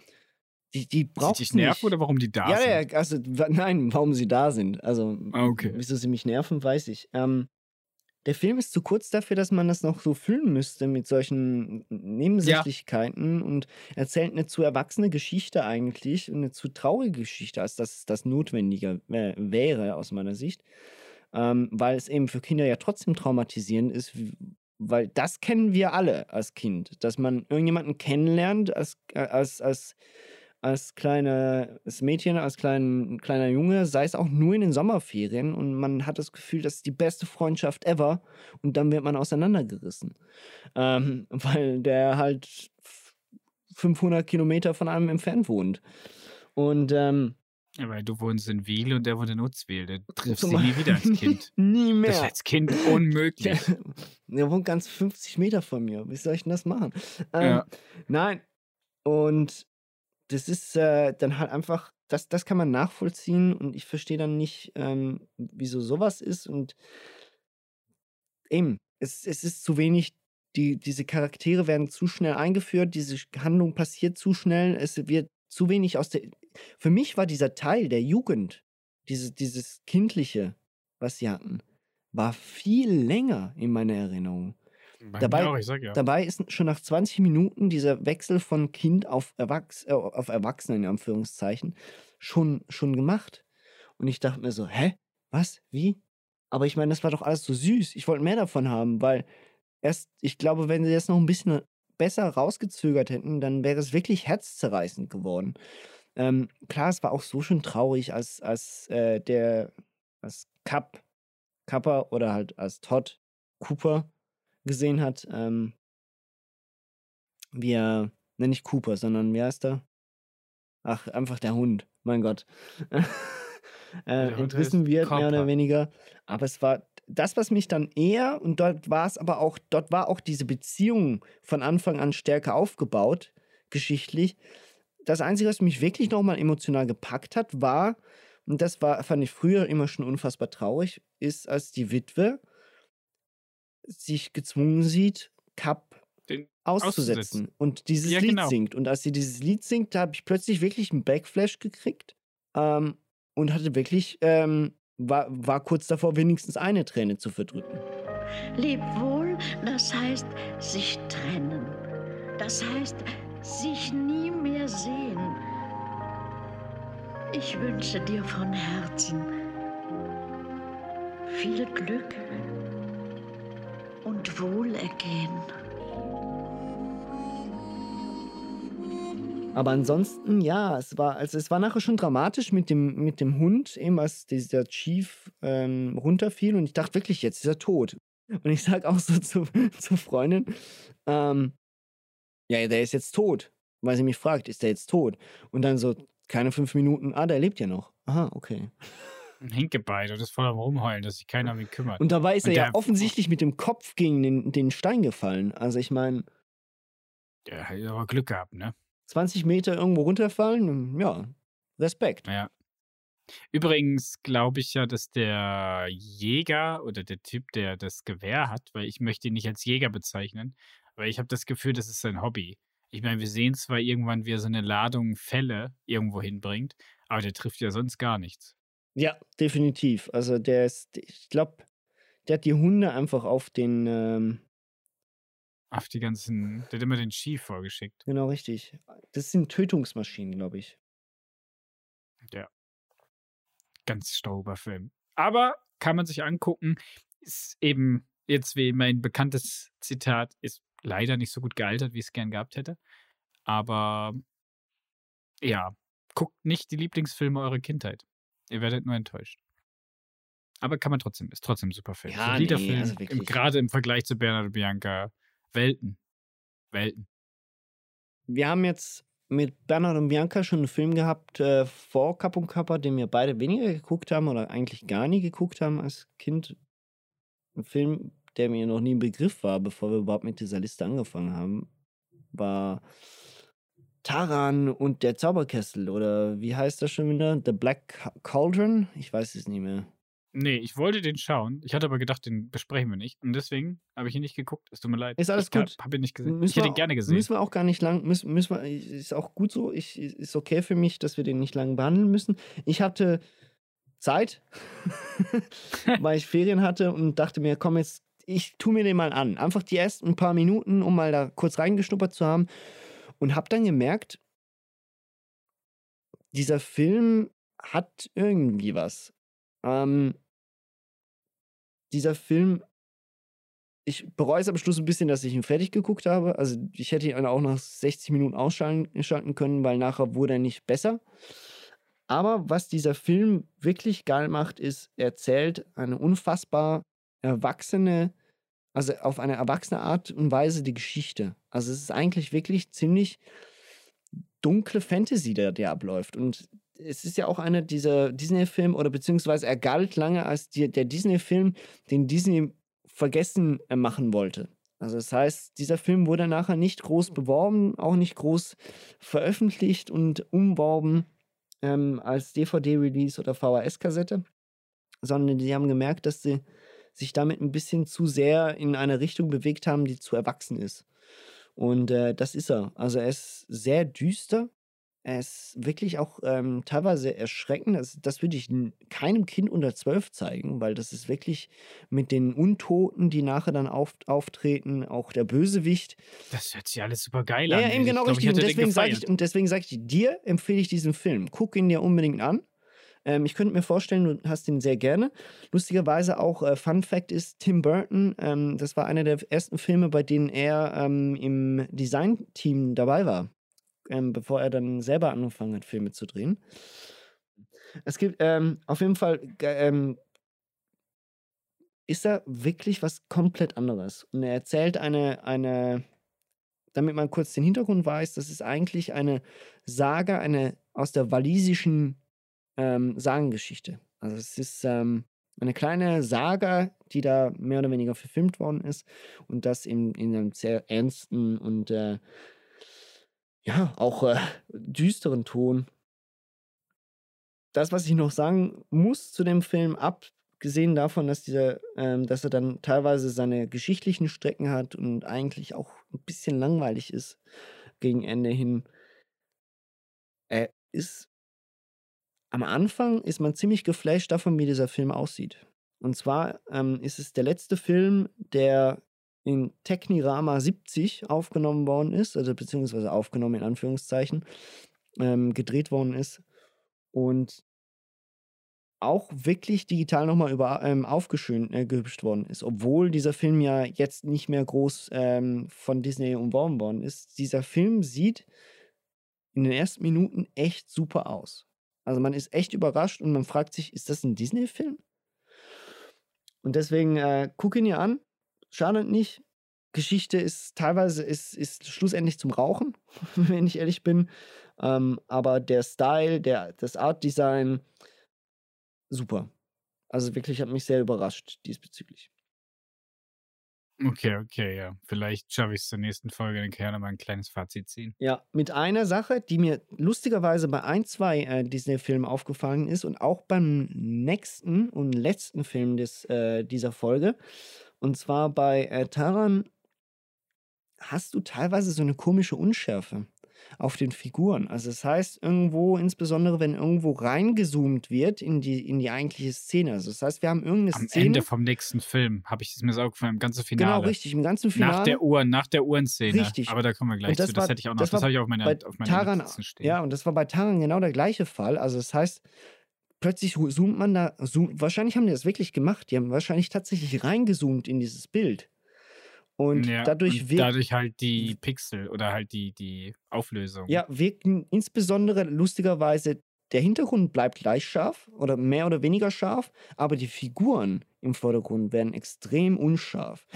A: Die, die
G: Sie
A: braucht
G: dich nerven oder warum die da
A: ja,
G: sind?
A: Ja, also nein, warum sie da sind. Also
G: Ah, okay.
A: wieso sie mich nerven, weiß ich. Ähm, der Film ist zu kurz dafür, dass man das noch so füllen müsste mit solchen Nebensächlichkeiten und erzählt eine zu erwachsene Geschichte eigentlich und eine zu traurige Geschichte, als dass das notwendiger äh, wäre aus meiner Sicht. Ähm, weil es eben für Kinder ja trotzdem traumatisierend ist, weil das kennen wir alle als Kind, dass man irgendjemanden kennenlernt als, äh, als, als, als kleines Mädchen, als klein, kleiner Junge, sei es auch nur in den Sommerferien und man hat das Gefühl, das ist die beste Freundschaft ever und dann wird man auseinandergerissen, ähm, [LAUGHS] weil der halt f- 500 Kilometer von einem entfernt wohnt. Und ähm,
G: Ja, weil du wohnst in Wiel und der wohnt in Utzwil. Der triffst
A: Zum
G: du nie wieder als Kind. [LAUGHS]
A: nie mehr.
G: Das ist als Kind unmöglich.
A: Der, [LAUGHS] der wohnt ganz 50 Meter von mir. Wie soll ich denn das machen? Ähm,
G: Ja.
A: Nein. Und das ist äh, dann halt einfach, das, das kann man nachvollziehen und ich verstehe dann nicht, ähm, wieso sowas ist. Und eben, es, es ist zu wenig, die, diese Charaktere werden zu schnell eingeführt, diese Handlung passiert zu schnell, es wird zu wenig aus der. Für mich war dieser Teil der Jugend, diese, dieses Kindliche, was sie hatten, war viel länger in meiner Erinnerung.
G: Bei
A: Dabei,
G: auch, ja.
A: dabei ist schon nach 20 Minuten dieser Wechsel von Kind auf, Erwachs äh, auf Erwachsenen, in Anführungszeichen, schon, schon gemacht. Und ich dachte mir so, hä? Was? Wie? Aber ich meine, das war doch alles so süß. Ich wollte mehr davon haben, weil erst, ich glaube, wenn sie das noch ein bisschen besser rausgezögert hätten, dann wäre es wirklich herzzerreißend geworden. Ähm, klar, es war auch so schon traurig, als, als äh, der, als Cup, Kappa oder halt als Todd Cooper gesehen hat, ähm, wie er, ne, nicht Cooper, sondern wie heißt er? Ach, einfach der Hund, mein Gott. [LAUGHS] äh,
G: heißt
A: wird, mehr oder weniger. Aber es war das, was mich dann eher, und dort war es aber auch, dort war auch diese Beziehung von Anfang an stärker aufgebaut, geschichtlich. Das Einzige, was mich wirklich nochmal emotional gepackt hat, war, und das war, fand ich früher immer schon unfassbar traurig, ist, als die Witwe sich gezwungen sieht, Cup
G: Den
A: auszusetzen
G: auszusetzen.
A: und dieses
G: Ja,
A: Lied
G: genau.
A: singt. Und als sie dieses Lied singt, da habe ich plötzlich wirklich einen Backflash gekriegt ähm, und hatte wirklich, ähm, war, war kurz davor, wenigstens eine Träne zu verdrücken.
K: Leb wohl, das heißt sich trennen. Das heißt sich nie mehr sehen. Ich wünsche dir von Herzen viel Glück und Wohlergehen.
A: Aber ansonsten, ja, es war, also es war nachher schon dramatisch mit dem, mit dem Hund, eben als dieser Chief ähm, runterfiel und ich dachte wirklich, jetzt ist er tot. Und ich sag auch so [LAUGHS] zu, zur Freundin, ähm, ja, der ist jetzt tot. Weil sie mich fragt, ist der jetzt tot? Und dann so, keine fünf Minuten, ah, der lebt ja noch. Aha, okay.
G: Ein Hinkebeid und ist voll am Rumheulen, dass sich keiner um ihn kümmert.
A: Und dabei ist
G: Und
A: er ja offensichtlich mit dem Kopf gegen den, den Stein gefallen. Also ich meine,
G: Der hat aber Glück gehabt, ne?
A: 20 Meter irgendwo runterfallen, ja, Respekt.
G: Ja. Übrigens glaube ich ja, dass der Jäger oder der Typ, der das Gewehr hat, weil ich möchte ihn nicht als Jäger bezeichnen, weil ich habe das Gefühl, das ist sein Hobby. Ich meine, wir sehen zwar irgendwann, wie er so eine Ladung Fälle irgendwo hinbringt, aber der trifft ja sonst gar nichts.
A: Ja, definitiv. Also der ist, ich glaube, der hat die Hunde einfach auf den, ähm,
G: Auf die ganzen, der hat immer den Ski vorgeschickt.
A: genau richtig. Das sind Tötungsmaschinen, glaube ich.
G: Ja. Ganz stauber Film. Aber kann man sich angucken, ist eben jetzt wie mein bekanntes Zitat, ist leider nicht so gut gealtert, wie ich es gern gehabt hätte. Aber ja, guckt nicht die Lieblingsfilme eurer Kindheit. Ihr werdet nur enttäuscht. Aber kann man trotzdem, ist trotzdem ein super Film.
A: Ja, nee,
G: Film,
A: also
G: im, gerade im Vergleich zu Bernhard und Bianca. Welten. Welten.
A: Wir haben jetzt mit Bernhard und Bianca schon einen Film gehabt äh, vor Kapp und Kappa, den wir beide weniger geguckt haben oder eigentlich gar nie geguckt haben als Kind. Ein Film, der mir noch nie ein Begriff war, bevor wir überhaupt mit dieser Liste angefangen haben, war Taran und der Zauberkessel oder wie heißt das schon wieder? The Black Cauldron? Ich weiß es nicht mehr.
G: Nee, ich wollte den schauen. Ich hatte aber gedacht, den besprechen wir nicht. Und deswegen habe ich ihn nicht geguckt. Es tut mir leid.
A: Ist alles
G: ich
A: gut.
G: habe ihn nicht gesehen.
A: Müssen
G: ich hätte ihn gerne gesehen.
A: Müssen wir auch gar nicht lang, müssen, müssen wir, ist auch gut so. Ich, ist okay für mich, dass wir den nicht lang behandeln müssen. Ich hatte Zeit, [LAUGHS] weil ich [LAUGHS] Ferien hatte und dachte mir, komm jetzt, ich tu mir den mal an. Einfach die ersten paar Minuten, um mal da kurz reingeschnuppert zu haben. Und habe dann gemerkt, dieser Film hat irgendwie was. Ähm, dieser Film ich bereue es am Schluss ein bisschen, dass ich ihn fertig geguckt habe. Also ich hätte ihn auch nach 60 Minuten ausschalten schalten können, weil nachher wurde er nicht besser. Aber was dieser Film wirklich geil macht, ist, er erzählt eine unfassbar erwachsene, also auf eine erwachsene Art und Weise die Geschichte. Also es ist eigentlich wirklich ziemlich dunkle Fantasy, der, der abläuft. Und es ist ja auch einer dieser Disney-Filme, oder beziehungsweise er galt lange als die, der Disney-Film, den Disney vergessen machen wollte. Also das heißt, dieser Film wurde nachher nicht groß beworben, auch nicht groß veröffentlicht und umworben ähm, als DVD-Release oder VHS-Kassette, sondern die haben gemerkt, dass sie sich damit ein bisschen zu sehr in eine Richtung bewegt haben, die zu erwachsen ist. Und äh, das ist er. Also er ist sehr düster. Er ist wirklich auch ähm, teilweise erschreckend. Das, das würde ich keinem Kind unter zwölf zeigen, weil das ist wirklich mit den Untoten, die nachher dann auf, auftreten, auch der Bösewicht.
G: Das hört sich alles super geil
A: Ja,
G: an.
A: ja, eben genau richtig. Und deswegen sage ich, und deswegen sage ich dir, empfehle ich diesen Film. Guck ihn dir unbedingt an. Ähm, ich könnte mir vorstellen, du hast ihn sehr gerne. Lustigerweise auch, äh, Fun Fact ist, Tim Burton, ähm, das war einer der ersten Filme, bei denen er ähm, im Design-Team dabei war, ähm, bevor er dann selber angefangen hat, Filme zu drehen. Es gibt ähm, auf jeden Fall, ähm, ist da wirklich was komplett anderes. Und er erzählt eine, eine, damit man kurz den Hintergrund weiß, das ist eigentlich eine Saga, eine aus der walisischen ähm, Sagengeschichte. Also es ist ähm, eine kleine Saga, die da mehr oder weniger verfilmt worden ist und das in, in einem sehr ernsten und äh, ja, auch äh, düsteren Ton. Das, was ich noch sagen muss zu dem Film, abgesehen davon, dass dieser, ähm, dass er dann teilweise seine geschichtlichen Strecken hat und eigentlich auch ein bisschen langweilig ist gegen Ende hin. Er ist am Anfang ist man ziemlich geflasht davon, wie dieser Film aussieht. Und zwar ähm, ist es der letzte Film, der in Technirama 70 aufgenommen worden ist, also beziehungsweise aufgenommen in Anführungszeichen, ähm, gedreht worden ist und auch wirklich digital nochmal über, ähm, aufgeschönt, äh, gehübscht worden ist. Obwohl dieser Film ja jetzt nicht mehr groß ähm, von Disney umworben worden ist. Dieser Film sieht in den ersten Minuten echt super aus. Also man ist echt überrascht und man fragt sich, ist das ein Disney-Film? Und deswegen äh, guck ihn dir an, schadet nicht. Geschichte ist teilweise ist, ist schlussendlich zum Rauchen, [LAUGHS] wenn ich ehrlich bin. Ähm, aber der Style, der, das Art-Design, super. Also wirklich hat mich sehr überrascht diesbezüglich.
G: Okay, okay, ja. Vielleicht schaffe ich es zur nächsten Folge, dann kann ich mal ein kleines Fazit ziehen.
A: Ja, mit einer Sache, die mir lustigerweise bei ein, zwei äh, Disney-Filmen aufgefallen ist und auch beim nächsten und letzten Film des, äh, dieser Folge. Und zwar bei äh, Taran hast du teilweise so eine komische Unschärfe auf den Figuren. Also das heißt, irgendwo, insbesondere wenn irgendwo reingezoomt wird in die, in die eigentliche Szene. Also das heißt, wir haben irgendeine
G: Am
A: Szene.
G: Ende vom nächsten Film habe ich es mir so aufgefallen, im ganzen Finale.
A: Genau, richtig, im ganzen Finale.
G: Nach der Uhr, nach der Uhrenszene.
A: Richtig.
G: Aber da kommen wir gleich
A: Und
G: zu. Das hätte ich auch noch. Das,
A: war
G: habe ich auf meiner, auf meiner
A: Taran. Ja, und das war bei Taran genau der gleiche Fall. Also das heißt, plötzlich zoomt man da, zoom, wahrscheinlich haben die das wirklich gemacht. Die haben wahrscheinlich tatsächlich reingezoomt in dieses Bild. Und
G: ja,
A: dadurch
G: und
A: wirkt,
G: dadurch halt die Pixel oder halt die, die Auflösung.
A: ja, wirken insbesondere lustigerweise, der Hintergrund bleibt gleich scharf oder mehr oder weniger scharf, aber die Figuren im Vordergrund werden extrem unscharf.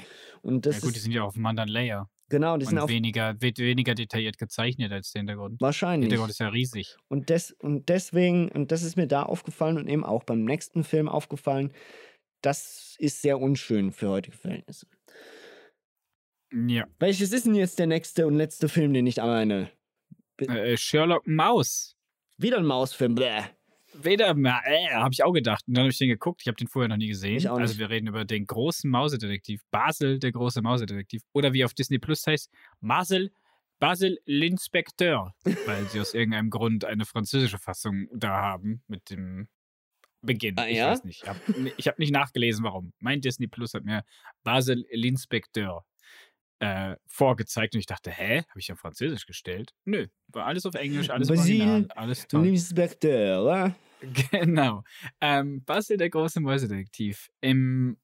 A: Und das
G: ja, gut, die sind ja auf einem anderen Layer.
A: genau, die sind auf
G: weniger, wird weniger detailliert gezeichnet als der Hintergrund. Der
A: wahrscheinlich.
G: Hintergrund ist ja riesig.
A: Und, des, und deswegen, und das ist mir da aufgefallen und eben auch beim nächsten Film aufgefallen, das ist sehr unschön für heutige Verhältnisse.
G: Ja.
A: Welches ist denn jetzt der nächste und letzte Film, den ich meine?
G: Äh, Sherlock Maus.
A: Wieder ein Mausfilm, bläh.
G: Weder mal, äh, habe ich auch gedacht. Und dann habe ich den geguckt. Ich habe den vorher noch nie gesehen. Also wir reden über den großen Mausedetektiv. Basil, der große Mausedetektiv. Oder wie auf Disney Plus heißt, Basel, Basil l'Inspecteur. [LAUGHS] Weil sie aus irgendeinem Grund eine französische Fassung da haben mit dem Beginn.
A: Ah,
G: ich
A: ja?
G: weiß nicht. Ich habe hab nicht nachgelesen, warum. Mein Disney Plus hat mir Basil l'Inspecteur äh, vorgezeigt und ich dachte, hä? Habe ich ja Französisch gestellt? Nö, war alles auf Englisch, alles
A: Basil
G: Original, alles toll.
A: L'inspecteur? [LAUGHS]
G: Genau. Ähm, Basil, der große Mäusedetektiv. Im,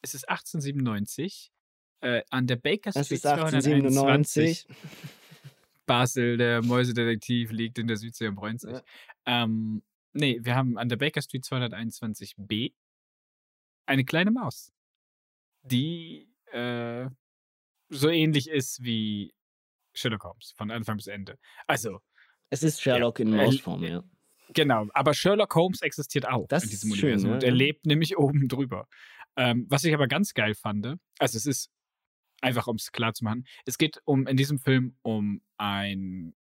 G: es ist 1897 äh, an der Baker Street
A: ist 1897.
G: 221. Basel, der Mäusedetektiv, liegt in der Südsee und bräunt sich. Ähm, nee, wir haben an der Baker Street 221b eine kleine Maus, die äh, so ähnlich ist wie Sherlock Holmes von Anfang bis Ende. Also,
A: Es ist Sherlock in
G: äh,
A: Mausform, ja.
G: Genau, aber Sherlock Holmes existiert auch
A: Das
G: in diesem
A: ist schön,
G: Universum
A: ja,
G: und er
A: ja.
G: lebt nämlich [LAUGHS] oben drüber. Ähm, was ich aber ganz geil fand, also es ist einfach, um es klar zu machen, es geht um in diesem Film um ein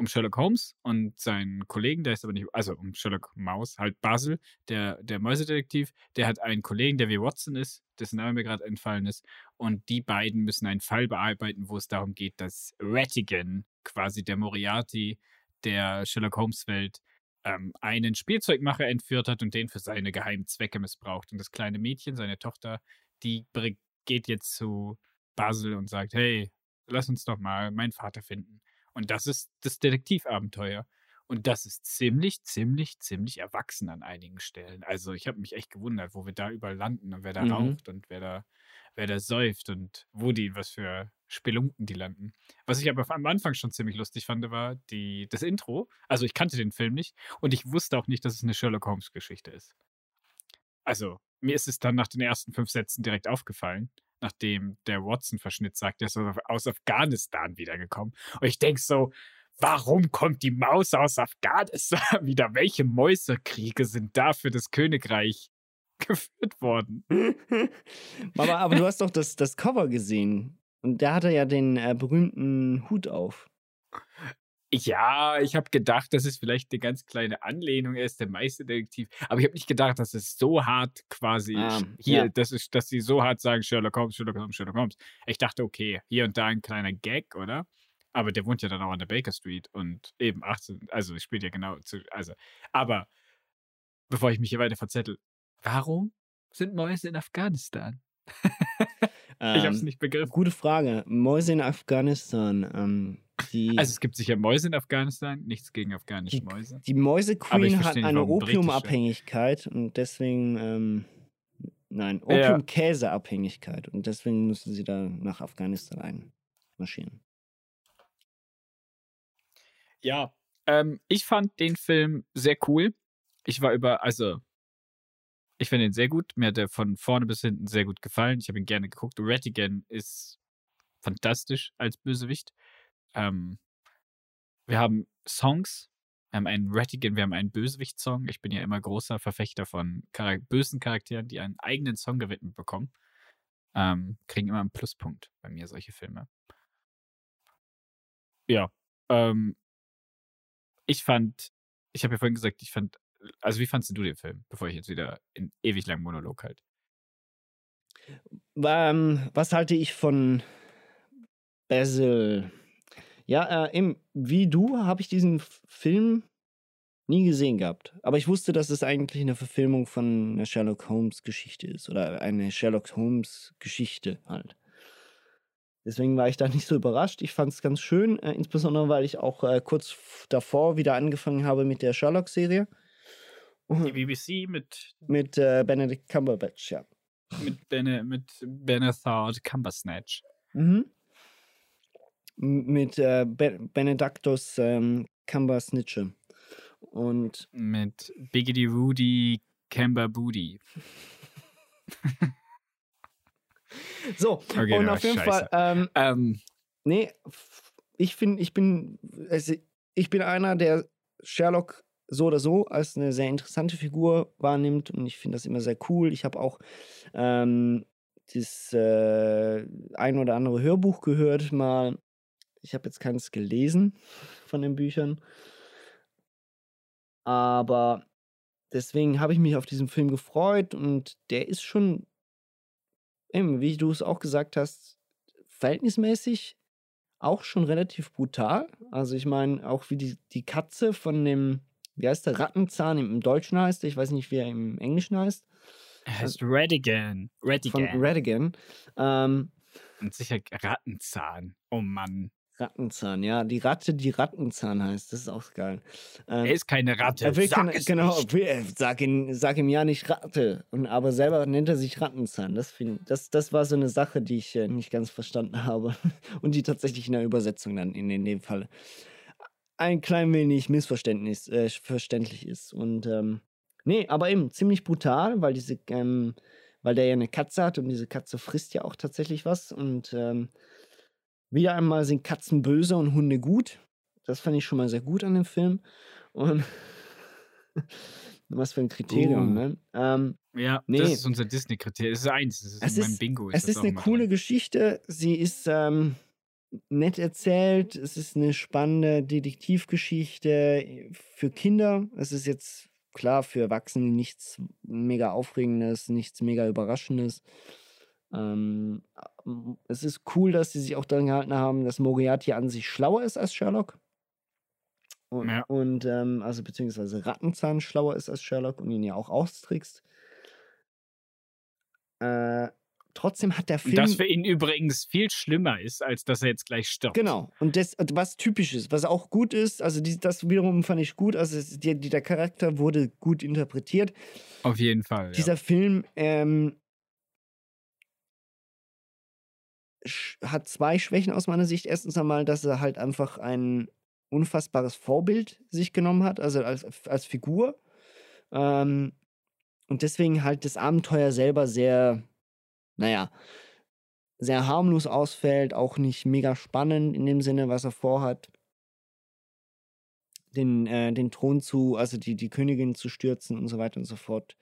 G: um Sherlock Holmes und seinen Kollegen, der ist aber nicht, also um Sherlock Maus, halt Basil, der, der Mäusedetektiv, der hat einen Kollegen, der wie Watson ist, dessen Name mir gerade entfallen ist, und die beiden müssen einen Fall bearbeiten, wo es darum geht, dass Rattigan, quasi der Moriarty der Sherlock Holmes Welt, ähm, einen Spielzeugmacher entführt hat und den für seine geheimen Zwecke missbraucht. Und das kleine Mädchen, seine Tochter, die geht jetzt zu Basil und sagt, hey, lass uns doch mal meinen Vater finden. Und das ist das Detektivabenteuer. Und das ist ziemlich, ziemlich, ziemlich erwachsen an einigen Stellen. Also ich habe mich echt gewundert, wo wir da überall landen und wer da
A: Mhm.
G: raucht und wer da, wer da säuft und wo die, was für Spelunken die landen. Was ich aber am Anfang schon ziemlich lustig fand, war die, das Intro. Also ich kannte den Film nicht und ich wusste auch nicht, dass es eine Sherlock Holmes Geschichte ist. Also mir ist es dann nach den ersten fünf Sätzen direkt aufgefallen, nachdem der Watson-Verschnitt sagt, der ist aus Afghanistan wiedergekommen. Und ich denke so, warum kommt die Maus aus Afghanistan [LAUGHS] wieder? Welche Mäusekriege sind da für das Königreich [LAUGHS] geführt worden?
A: Mama, aber du hast doch das, das Cover gesehen. Und da hat er ja den äh, berühmten Hut auf.
G: Ja, ich habe gedacht, dass es vielleicht eine ganz kleine Anlehnung ist, der Meisterdetektiv. Aber ich habe nicht gedacht, dass es so hart quasi
A: Ah,
G: hier,
A: ja.
G: das ist, dass sie so hart sagen, Sherlock Holmes, Sherlock Holmes, Sherlock Holmes. Ich dachte, okay, hier und da ein kleiner Gag, oder? Aber der wohnt ja dann auch an der Baker Street und eben 18, also es spielt ja genau zu, also, aber bevor ich mich hier weiter verzettel, warum sind Mäuse in Afghanistan? [LAUGHS] ich habe es
A: Ähm,
G: nicht begriffen.
A: Gute Frage. Mäuse in Afghanistan. Ähm, die,
G: Also es gibt sicher Mäuse in Afghanistan, nichts gegen afghanische
A: die,
G: Mäuse.
A: die Mäuse
G: Aber ich
A: Queen hat eine. Opiumabhängigkeit und deswegen, ähm, nein. Opiumkäseabhängigkeit und deswegen müssen sie da nach Afghanistan einmarschieren.
G: Ja, ähm, ich fand den Film sehr cool. Ich war über, also, ich finde ihn sehr gut. Mir hat er von vorne bis hinten sehr gut gefallen. Ich habe ihn gerne geguckt. Rattigan ist fantastisch als Bösewicht. Ähm, wir haben Songs. Wir haben einen Rattigan, wir haben einen Bösewicht-Song. Ich bin ja immer großer Verfechter von Charak bösen Charakteren, die einen eigenen Song gewidmet bekommen. Ähm, kriegen immer einen Pluspunkt bei mir, solche Filme. Ja, ähm, ich fand, ich habe ja vorhin gesagt, ich fand, also wie fandst du den Film, bevor ich jetzt wieder in ewig langen Monolog halt?
A: Ähm, was halte ich von Basil? Ja, äh, eben, wie du habe ich diesen Film nie gesehen gehabt. Aber ich wusste, dass es eigentlich eine Verfilmung von einer Sherlock Holmes Geschichte ist. Oder eine Sherlock Holmes Geschichte halt. Deswegen war ich da [LAUGHS] nicht so überrascht. Ich fand es ganz schön, äh, insbesondere weil ich auch äh, kurz davor wieder angefangen habe mit der Sherlock-Serie.
G: Die BBC mit,
A: Mit äh, Benedict Cumberbatch, ja.
G: mit, Bene, mit Benethard Cumbersnatch.
A: Mhm. Mit äh, Be Benedictus ähm, Cumbersnitche. Und
G: Mit Biggity Rudy Camber Booty.
A: so,
G: Okay,
A: und auf jeden
G: scheiße.
A: Fall, ähm,
G: Ähm,
A: nee, ich finde, ich bin, also ich bin einer, der Sherlock so oder so als eine sehr interessante Figur wahrnimmt und ich finde das immer sehr cool. Ich habe auch ähm, das äh, ein oder andere Hörbuch gehört, mal. Ich habe jetzt keins gelesen von den Büchern. Aber deswegen habe ich mich auf diesen Film gefreut und der ist schon, eben, wie du es auch gesagt hast, verhältnismäßig auch schon relativ brutal. Also ich meine, auch wie die, die Katze von dem, wie heißt der, Rattenzahn im Deutschen heißt, ich weiß nicht, wie er im Englischen heißt.
G: Er heißt Redigan.
A: Von
G: Redigan.
A: Redigan. Ähm,
G: Und sicher Rattenzahn. Oh Mann.
A: Rattenzahn, ja, die Ratte, die Rattenzahn heißt, das ist auch geil. Ähm,
G: Er ist keine Ratte.
A: er will
G: Sag
A: keine,
G: es
A: genau,
G: nicht.
A: will- sag, ihn, sag ihm ja nicht Ratte. Und, aber selber nennt er sich Rattenzahn. Das, find, das, das war so eine Sache, die ich äh, nicht ganz verstanden [LAUGHS] habe. Und die tatsächlich in der Übersetzung dann in, in dem Fall ein klein wenig missverständnis äh, verständlich ist. Und ähm, nee, aber eben ziemlich brutal, weil diese, ähm, weil der ja eine Katze hat und diese Katze frisst ja auch tatsächlich was. Und ähm, wieder einmal sind Katzen böse und Hunde gut. Das fand ich schon mal sehr gut an dem Film. Und [LAUGHS] was für ein Kriterium,
G: Uh.
A: ne? Ähm,
G: Ja,
A: Nee.
G: das ist unser Disney-Kriterium. Es ist eins. Das ist
A: es ist,
G: Bingo.
A: es
G: das
A: ist eine coole
G: drin.
A: Geschichte. Sie ist ähm, nett erzählt. Es ist eine spannende Detektivgeschichte für Kinder. Es ist jetzt klar für Erwachsene nichts mega Aufregendes, nichts mega Überraschendes. Ähm, es ist cool, dass sie sich auch daran gehalten haben, dass Moriarty an sich schlauer ist als Sherlock. Und,
G: Ja.
A: und ähm, also beziehungsweise Rattenzahn schlauer ist als Sherlock und ihn ja auch austrickst. Äh, trotzdem hat der Film.
G: Das für ihn übrigens viel schlimmer ist, als dass er jetzt gleich stirbt.
A: Genau. Und das, was typisch ist, was auch gut ist, also die, das wiederum fand ich gut, also es, die, der Charakter wurde gut interpretiert.
G: Auf jeden Fall.
A: Dieser
G: ja.
A: Film ähm, hat zwei Schwächen aus meiner Sicht. Erstens einmal, dass er halt einfach ein unfassbares Vorbild sich genommen hat, also als, als Figur. Ähm, und deswegen halt das Abenteuer selber sehr, naja, sehr harmlos ausfällt, auch nicht mega spannend in dem Sinne, was er vorhat. Den, äh, den Thron zu, also die, die Königin zu stürzen und so weiter und so fort.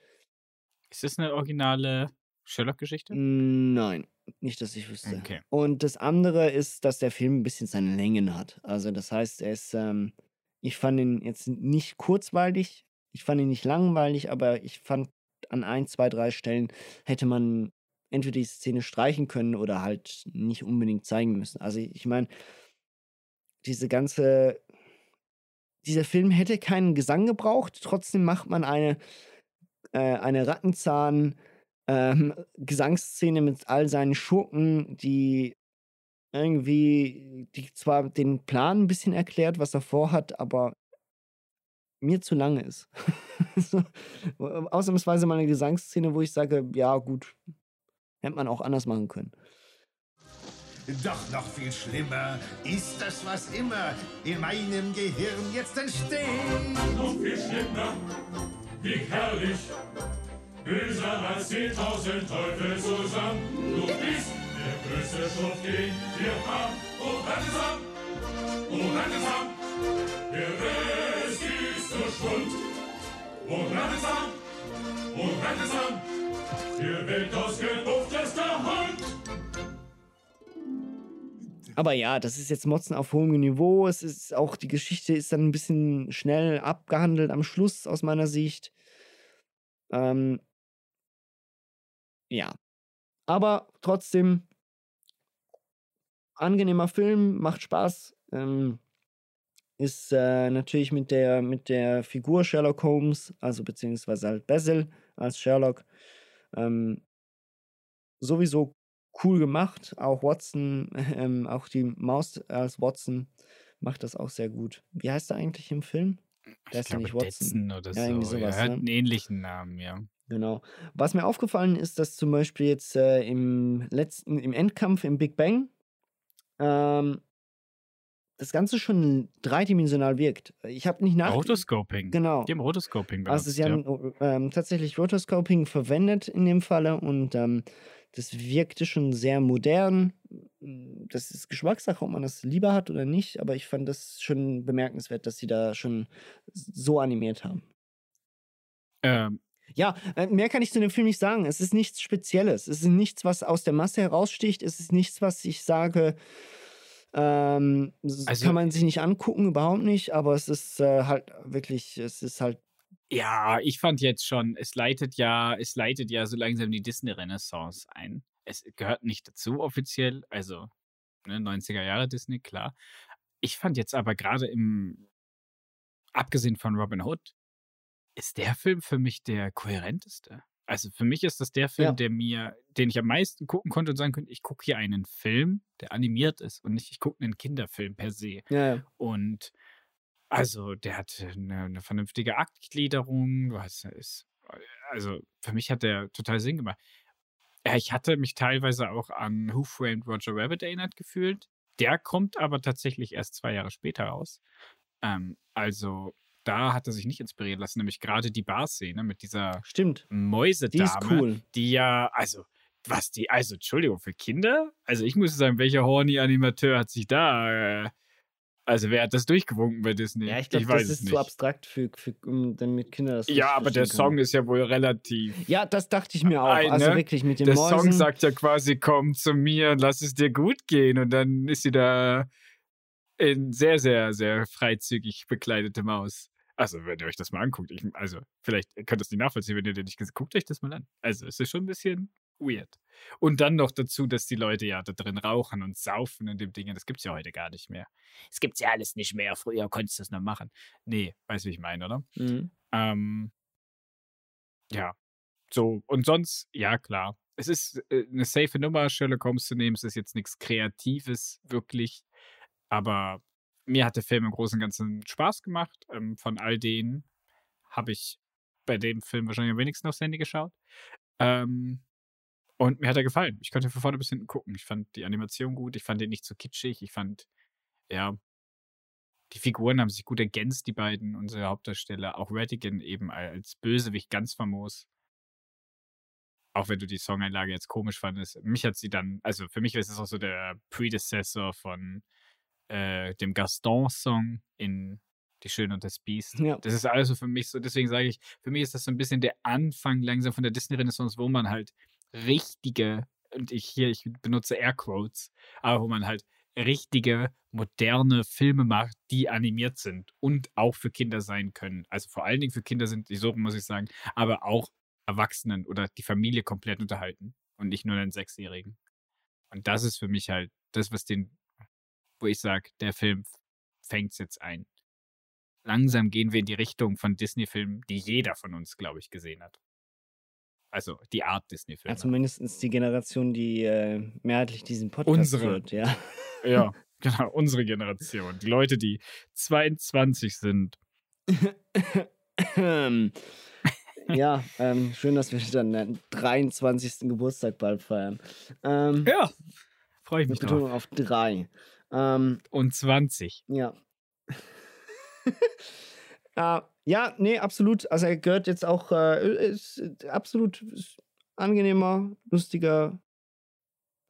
G: Ist das eine originale Sherlock-Geschichte?
A: Nein, nicht, dass ich wüsste.
G: Okay.
A: Und das andere ist, dass der Film ein bisschen seine Längen hat. Also das heißt, er ist, ähm, ich fand ihn jetzt nicht kurzweilig, ich fand ihn nicht langweilig, aber ich fand an ein, zwei, drei Stellen hätte man entweder die Szene streichen können oder halt nicht unbedingt zeigen müssen. Also ich meine, diese ganze, dieser Film hätte keinen Gesang gebraucht, trotzdem macht man eine, äh, eine Rattenzahn, ähm, Gesangsszene mit all seinen Schurken, die irgendwie, die zwar den Plan ein bisschen erklärt, was er vorhat, aber mir zu lange ist. [LAUGHS] ausnahmsweise mal eine Gesangsszene, wo ich sage, ja gut, hätte man auch anders machen können.
L: Doch noch viel schlimmer ist das, was immer in meinem Gehirn jetzt entsteht.
M: Noch viel schlimmer, wie herrlich, böser als 10.000 Teufel zusammen. Du bist der größte Schuft, den wir haben. Oh, langsam, oh, langsam, der Rest ist so Schwund. Oh, langsam, oh, langsam,
A: Aber ja, das ist jetzt Motzen auf hohem Niveau. Es ist auch, die Geschichte ist dann ein bisschen schnell abgehandelt am Schluss aus meiner Sicht. Ähm, ja. Aber trotzdem, angenehmer Film, macht Spaß. Ähm, ist äh, natürlich mit der, mit der Figur Sherlock Holmes, also beziehungsweise halt Basil als Sherlock, ähm, sowieso cool gemacht. Auch Watson, [LAUGHS] ähm, auch die Maus als Watson macht das auch sehr gut. Wie heißt er eigentlich im Film? Der
G: Ich
A: ist ja
G: glaube,
A: nicht Watson.
G: Detzen oder
A: Ja,
G: so.
A: sowas,
G: er hat
A: ne?
G: einen ähnlichen Namen, ja.
A: Genau. Was mir aufgefallen ist, dass zum Beispiel jetzt äh, im letzten, im Endkampf im Big Bang ähm, das Ganze schon dreidimensional wirkt. Ich habe nicht nach.
G: Rotoscoping.
A: Genau.
G: Die haben Rotoscoping benutzt.
A: Also sie
G: ja.
A: haben ähm, tatsächlich Rotoscoping verwendet in dem Falle und ähm, das wirkte schon sehr modern. Das ist Geschmackssache, ob man das lieber hat oder nicht, aber ich fand das schon bemerkenswert, dass sie da schon so animiert haben.
G: Ähm,
A: Ja, äh, mehr kann ich zu dem Film nicht sagen. Es ist nichts Spezielles. Es ist nichts, was aus der Masse heraussticht. Es ist nichts, was ich sage, Ähm,
G: Also-
A: kann man sich nicht angucken, überhaupt nicht, aber es ist äh, halt wirklich, es ist halt,
G: Ja, ich fand jetzt schon, es leitet ja, es leitet ja so langsam die Disney-Renaissance ein. Es gehört nicht dazu offiziell, also ne, 90er Jahre Disney, klar. Ich fand jetzt aber gerade im, abgesehen von Robin Hood, ist der Film für mich der kohärenteste. Also für mich ist das der Film,
A: Ja.
G: der mir, den ich am meisten gucken konnte und sagen könnte, ich gucke hier einen Film, der animiert ist und nicht, ich gucke einen Kinderfilm per se.
A: ja, ja.
G: Und also, der hat eine, eine vernünftige Aktgliederung. Hast, ist, also, für mich hat der total Sinn gemacht. Ja, ich hatte mich teilweise auch an Who Framed Roger Rabbit erinnert gefühlt. Der kommt aber tatsächlich erst zwei Jahre später raus. Ähm, also, da hat er sich nicht inspirieren lassen, nämlich gerade die Bar-Szene mit dieser
A: Stimmt.
G: Mäusedame.
A: Die ist cool.
G: Die ja, also, was die, also, Entschuldigung, für Kinder? Also, ich muss sagen, welcher horny Animateur hat sich da, äh, also, wer hat das durchgewunken bei Disney?
A: Ja, ich glaube, das ist zu
G: nicht.
A: abstrakt, für, für, um, damit Kinder das
G: Ja, aber der
A: verstehen
G: Song
A: können.
G: ist ja wohl relativ.
A: Ja, das dachte ich mir auch.
G: ein,
A: also
G: ne?
A: wirklich mit den
G: Der
A: Mäusen.
G: Song sagt ja quasi, komm zu mir und lass es dir gut gehen. Und dann ist sie da in sehr, sehr, sehr freizügig bekleidete Maus. Also, wenn ihr euch das mal anguckt, ich, also, vielleicht könnt ihr es nicht nachvollziehen, wenn ihr den nicht gesehen Guckt euch das mal an. Also, es ist schon ein bisschen weird. Und dann noch dazu, dass die Leute ja da drin rauchen und saufen in dem Ding. Das gibt's ja heute gar nicht mehr. Es gibt's ja alles nicht mehr. Früher konntest du das noch machen. Nee, weißt du, wie ich meine, oder?
A: Mhm.
G: Ähm, ja, so. Und sonst, ja, klar. Es ist äh, eine safe Nummer, Sherlock Holmes zu nehmen. Es ist jetzt nichts Kreatives, wirklich. Aber mir hat der Film im Großen und Ganzen Spaß gemacht. Ähm, von all denen habe ich bei dem Film wahrscheinlich am wenigsten aufs Handy geschaut. Ähm, und mir hat er gefallen. Ich konnte von vorne bis hinten gucken. Ich fand die Animation gut. Ich fand den nicht zu kitschig. Ich fand, ja, die Figuren haben sich gut ergänzt, die beiden, unsere Hauptdarsteller. Auch Ratigan eben als Bösewicht ganz famos. Auch wenn du die Songeinlage jetzt komisch fandest. Mich hat sie dann, also für mich ist es auch so der Predecessor von äh, dem Gaston-Song in Die Schöne und das Biest.
A: Ja.
G: Das ist also für mich so, deswegen sage ich, für mich ist das so ein bisschen der Anfang langsam von der Disney-Renaissance, wo man halt richtige, und ich hier, ich benutze Airquotes, aber wo man halt richtige, moderne Filme macht, die animiert sind und auch für Kinder sein können. Also vor allen Dingen für Kinder sind die so, muss ich sagen, aber auch Erwachsenen oder die Familie komplett unterhalten und nicht nur einen Sechsjährigen. Und das ist für mich halt das, was den, wo ich sage, der Film fängt jetzt ein. Langsam gehen wir in die Richtung von Disney-Filmen, die jeder von uns, glaube ich, gesehen hat. Also die Art Disney-Filme.
A: Ja, zumindest die Generation, die äh, mehrheitlich diesen Podcast
G: Unsere.
A: hört, ja.
G: Ja, [LAUGHS] genau, unsere Generation. Die Leute, die 22 sind.
A: ja, ähm, schön, dass wir dann den 23. Geburtstag bald feiern. Ähm,
G: ja, freue ich
A: mit
G: mich
A: Betonung
G: drauf.
A: auf drei. Ähm,
G: Und 20.
A: ja. äh, [LAUGHS] ja, nee, absolut. Also er gehört jetzt auch, äh, ist absolut angenehmer, lustiger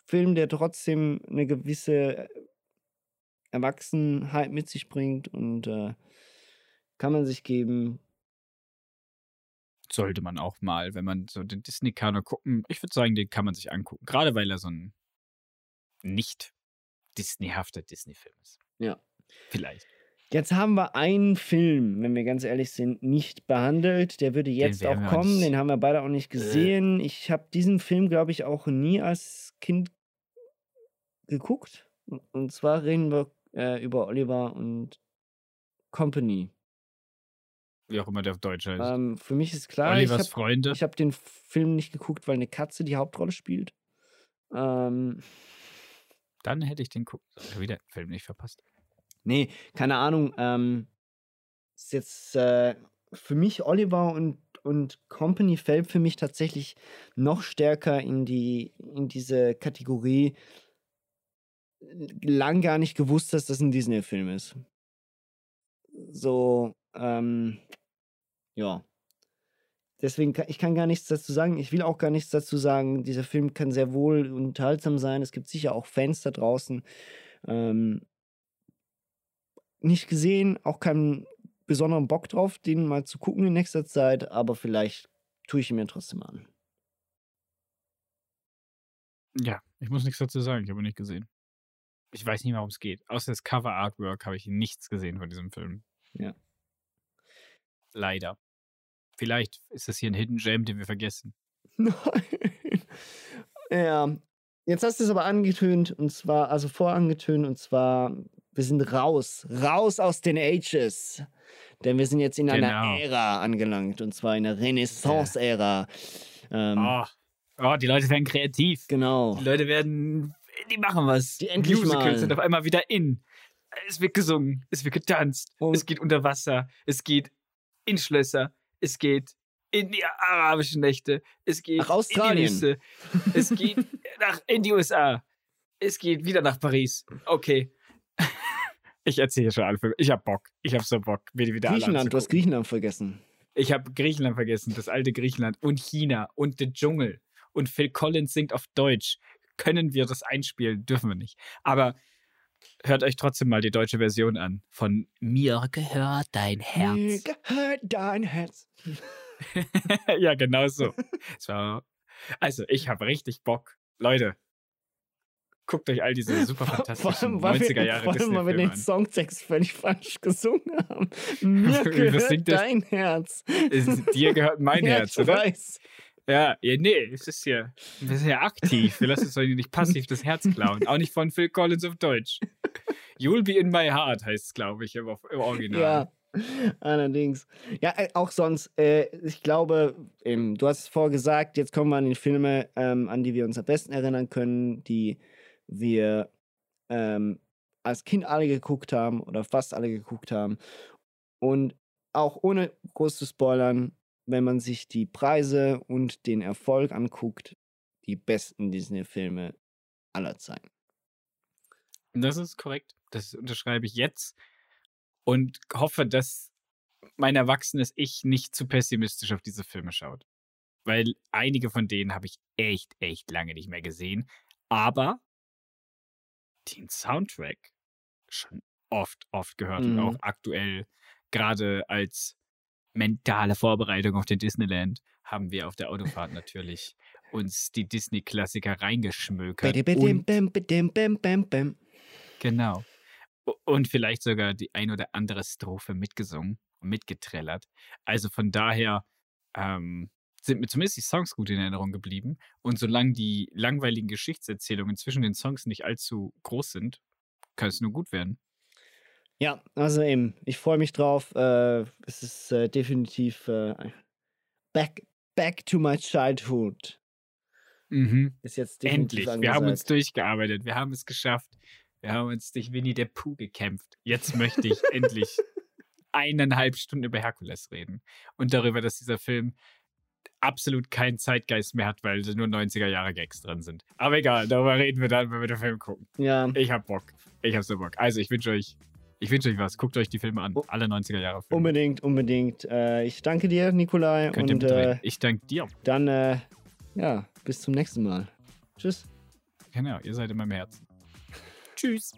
A: Film, der trotzdem eine gewisse Erwachsenheit mit sich bringt und äh, kann man sich geben.
G: Sollte man auch mal, wenn man so den Disney-Kanon gucken. Ich würde sagen, den kann man sich angucken. Gerade weil er so ein nicht Disneyhafter Disney-Film ist.
A: Ja.
G: Vielleicht.
A: Jetzt haben wir einen Film, wenn wir ganz ehrlich sind, nicht behandelt. Der würde jetzt auch kommen.
G: uns-
A: Den haben wir beide auch nicht gesehen. Ich habe diesen Film, glaube ich, auch nie als Kind geguckt. Und zwar reden wir äh, über Oliver und Company.
G: Wie auch immer der auf Deutsch heißt.
A: Ähm, für mich ist klar,
G: Olivers
A: ich habe
G: Freunde.
A: ich hab den Film nicht geguckt, weil eine Katze die Hauptrolle spielt. Ähm,
G: Dann hätte ich den gucken. Wieder Film nicht verpasst.
A: Nee, keine Ahnung. Ähm, ist jetzt äh, für mich Oliver und, und Company fällt für mich tatsächlich noch stärker in die in diese Kategorie. Lang gar nicht gewusst, dass das ein Disney-Film ist. So, ähm, ja. Deswegen kann ich kann gar nichts dazu sagen. Ich will auch gar nichts dazu sagen. Dieser Film kann sehr wohl unterhaltsam sein. Es gibt sicher auch Fans da draußen. Ähm, nicht gesehen, auch keinen besonderen Bock drauf, den mal zu gucken in nächster Zeit, aber vielleicht tue ich ihn mir trotzdem an.
G: Ja, ich muss nichts dazu sagen. Ich habe ihn nicht gesehen. ich weiß nicht mehr, worum es geht. Außer das Cover Artwork habe ich nichts gesehen von diesem Film.
A: Ja.
G: Leider. Vielleicht ist das hier ein Hidden Gem, den wir vergessen. [LAUGHS]
A: Nein. Ja. Jetzt hast du es aber angetönt und zwar, also vorangetönt und zwar, wir sind raus. Raus aus den Ages. Denn wir sind jetzt in einer
G: Genau.
A: Ära angelangt und zwar in der Renaissance-Ära. Ähm,
G: Oh. oh, die Leute werden kreativ.
A: Genau.
G: Die Leute werden, die machen was.
A: Die endlich
G: Musicals
A: mal.
G: sind auf einmal wieder in. Es wird gesungen, es wird getanzt,
A: Und-
G: es geht unter Wasser, es geht in Schlösser, es geht in die arabischen Nächte, es geht
A: Nach Australien.
G: in die Wüste, es geht [LAUGHS] nach, in die USA, es geht wieder nach Paris. Okay. [LAUGHS] Ich erzähle schon alle. Ich hab Bock. Ich hab so Bock, mir die wieder
A: Griechenland, du hast. Griechenland vergessen.
G: Ich habe Griechenland vergessen, das alte Griechenland und China und der Dschungel und Phil Collins singt auf Deutsch. Können wir das einspielen? Dürfen wir nicht. Aber hört euch trotzdem mal die deutsche Version an von Mir gehört dein Herz.
A: Mir gehört dein Herz. [LAUGHS]
G: ja, genau so. War- Also, ich habe richtig Bock. Leute, guckt euch all diese super fantastischen
A: allem, weil
G: 90er
A: wir,
G: Jahre
A: vor allem, weil wir den
G: an.
A: Songtext völlig falsch gesungen haben. [LAUGHS] Mir gehört dein Herz.
G: Dir gehört mein [LAUGHS]
A: Ja,
G: Herz,
A: ich
G: oder?
A: weiß.
G: Ja, ja, nee, es ist ja, wir sind ja aktiv. Wir lassen uns nicht passiv das Herz klauen. Auch nicht von Phil Collins auf Deutsch. You'll be in my heart heißt es, glaube ich, im, im Original.
A: Ja, allerdings. Ja, äh, auch sonst, äh, ich glaube, ähm, du hast es vorgesagt, jetzt kommen wir an die Filme, ähm, an die wir uns am besten erinnern können, die wir ähm, als Kind alle geguckt haben oder fast alle geguckt haben. Und auch ohne groß zu spoilern, wenn man sich die Preise und den Erfolg anguckt, die besten Disney-Filme aller Zeiten.
G: Das ist korrekt. Das unterschreibe ich jetzt und hoffe, dass mein erwachsenes Ich nicht zu pessimistisch auf diese Filme schaut. Weil einige von denen habe ich echt, echt lange nicht mehr gesehen. Aber den Soundtrack schon oft, oft gehört und
A: Mhm.
G: auch aktuell, gerade als mentale Vorbereitung auf den Disneyland, haben wir auf der Autofahrt natürlich uns die Disney-Klassiker reingeschmökert. Genau. Und vielleicht sogar die ein oder andere Strophe mitgesungen und mitgetrellert. Also von daher ähm, sind mir zumindest die Songs gut in Erinnerung geblieben. Und solange die langweiligen Geschichtserzählungen zwischen den Songs nicht allzu groß sind, kann es nur gut werden.
A: Ja, also eben, ich freue mich drauf. Äh, es ist äh, definitiv äh, back, back to my childhood.
G: Mhm.
A: Ist jetzt
G: Endlich. Wir haben uns
A: angesagt.
G: durchgearbeitet. Wir haben es geschafft. Wir haben uns durch Winnie der Pooh gekämpft. Jetzt möchte ich [LAUGHS] endlich eineinhalb Stunden über Herkules reden. Und darüber, dass dieser Film absolut keinen Zeitgeist mehr hat, weil nur 90er Jahre Gags drin sind. Aber egal, darüber reden wir dann, wenn wir den Film gucken.
A: Ja.
G: Ich hab Bock. Ich hab so Bock. Also, ich wünsche euch, ich wünsche euch was. Guckt euch die Filme an. Alle 90er Jahre Filme.
A: Unbedingt, unbedingt. Äh, ich danke dir, Nikolai.
G: Könnt
A: und äh,
G: ich danke dir.
A: dann, äh, ja, bis zum nächsten Mal. Tschüss.
G: Genau, ihr seid in meinem Herzen. Tschüss.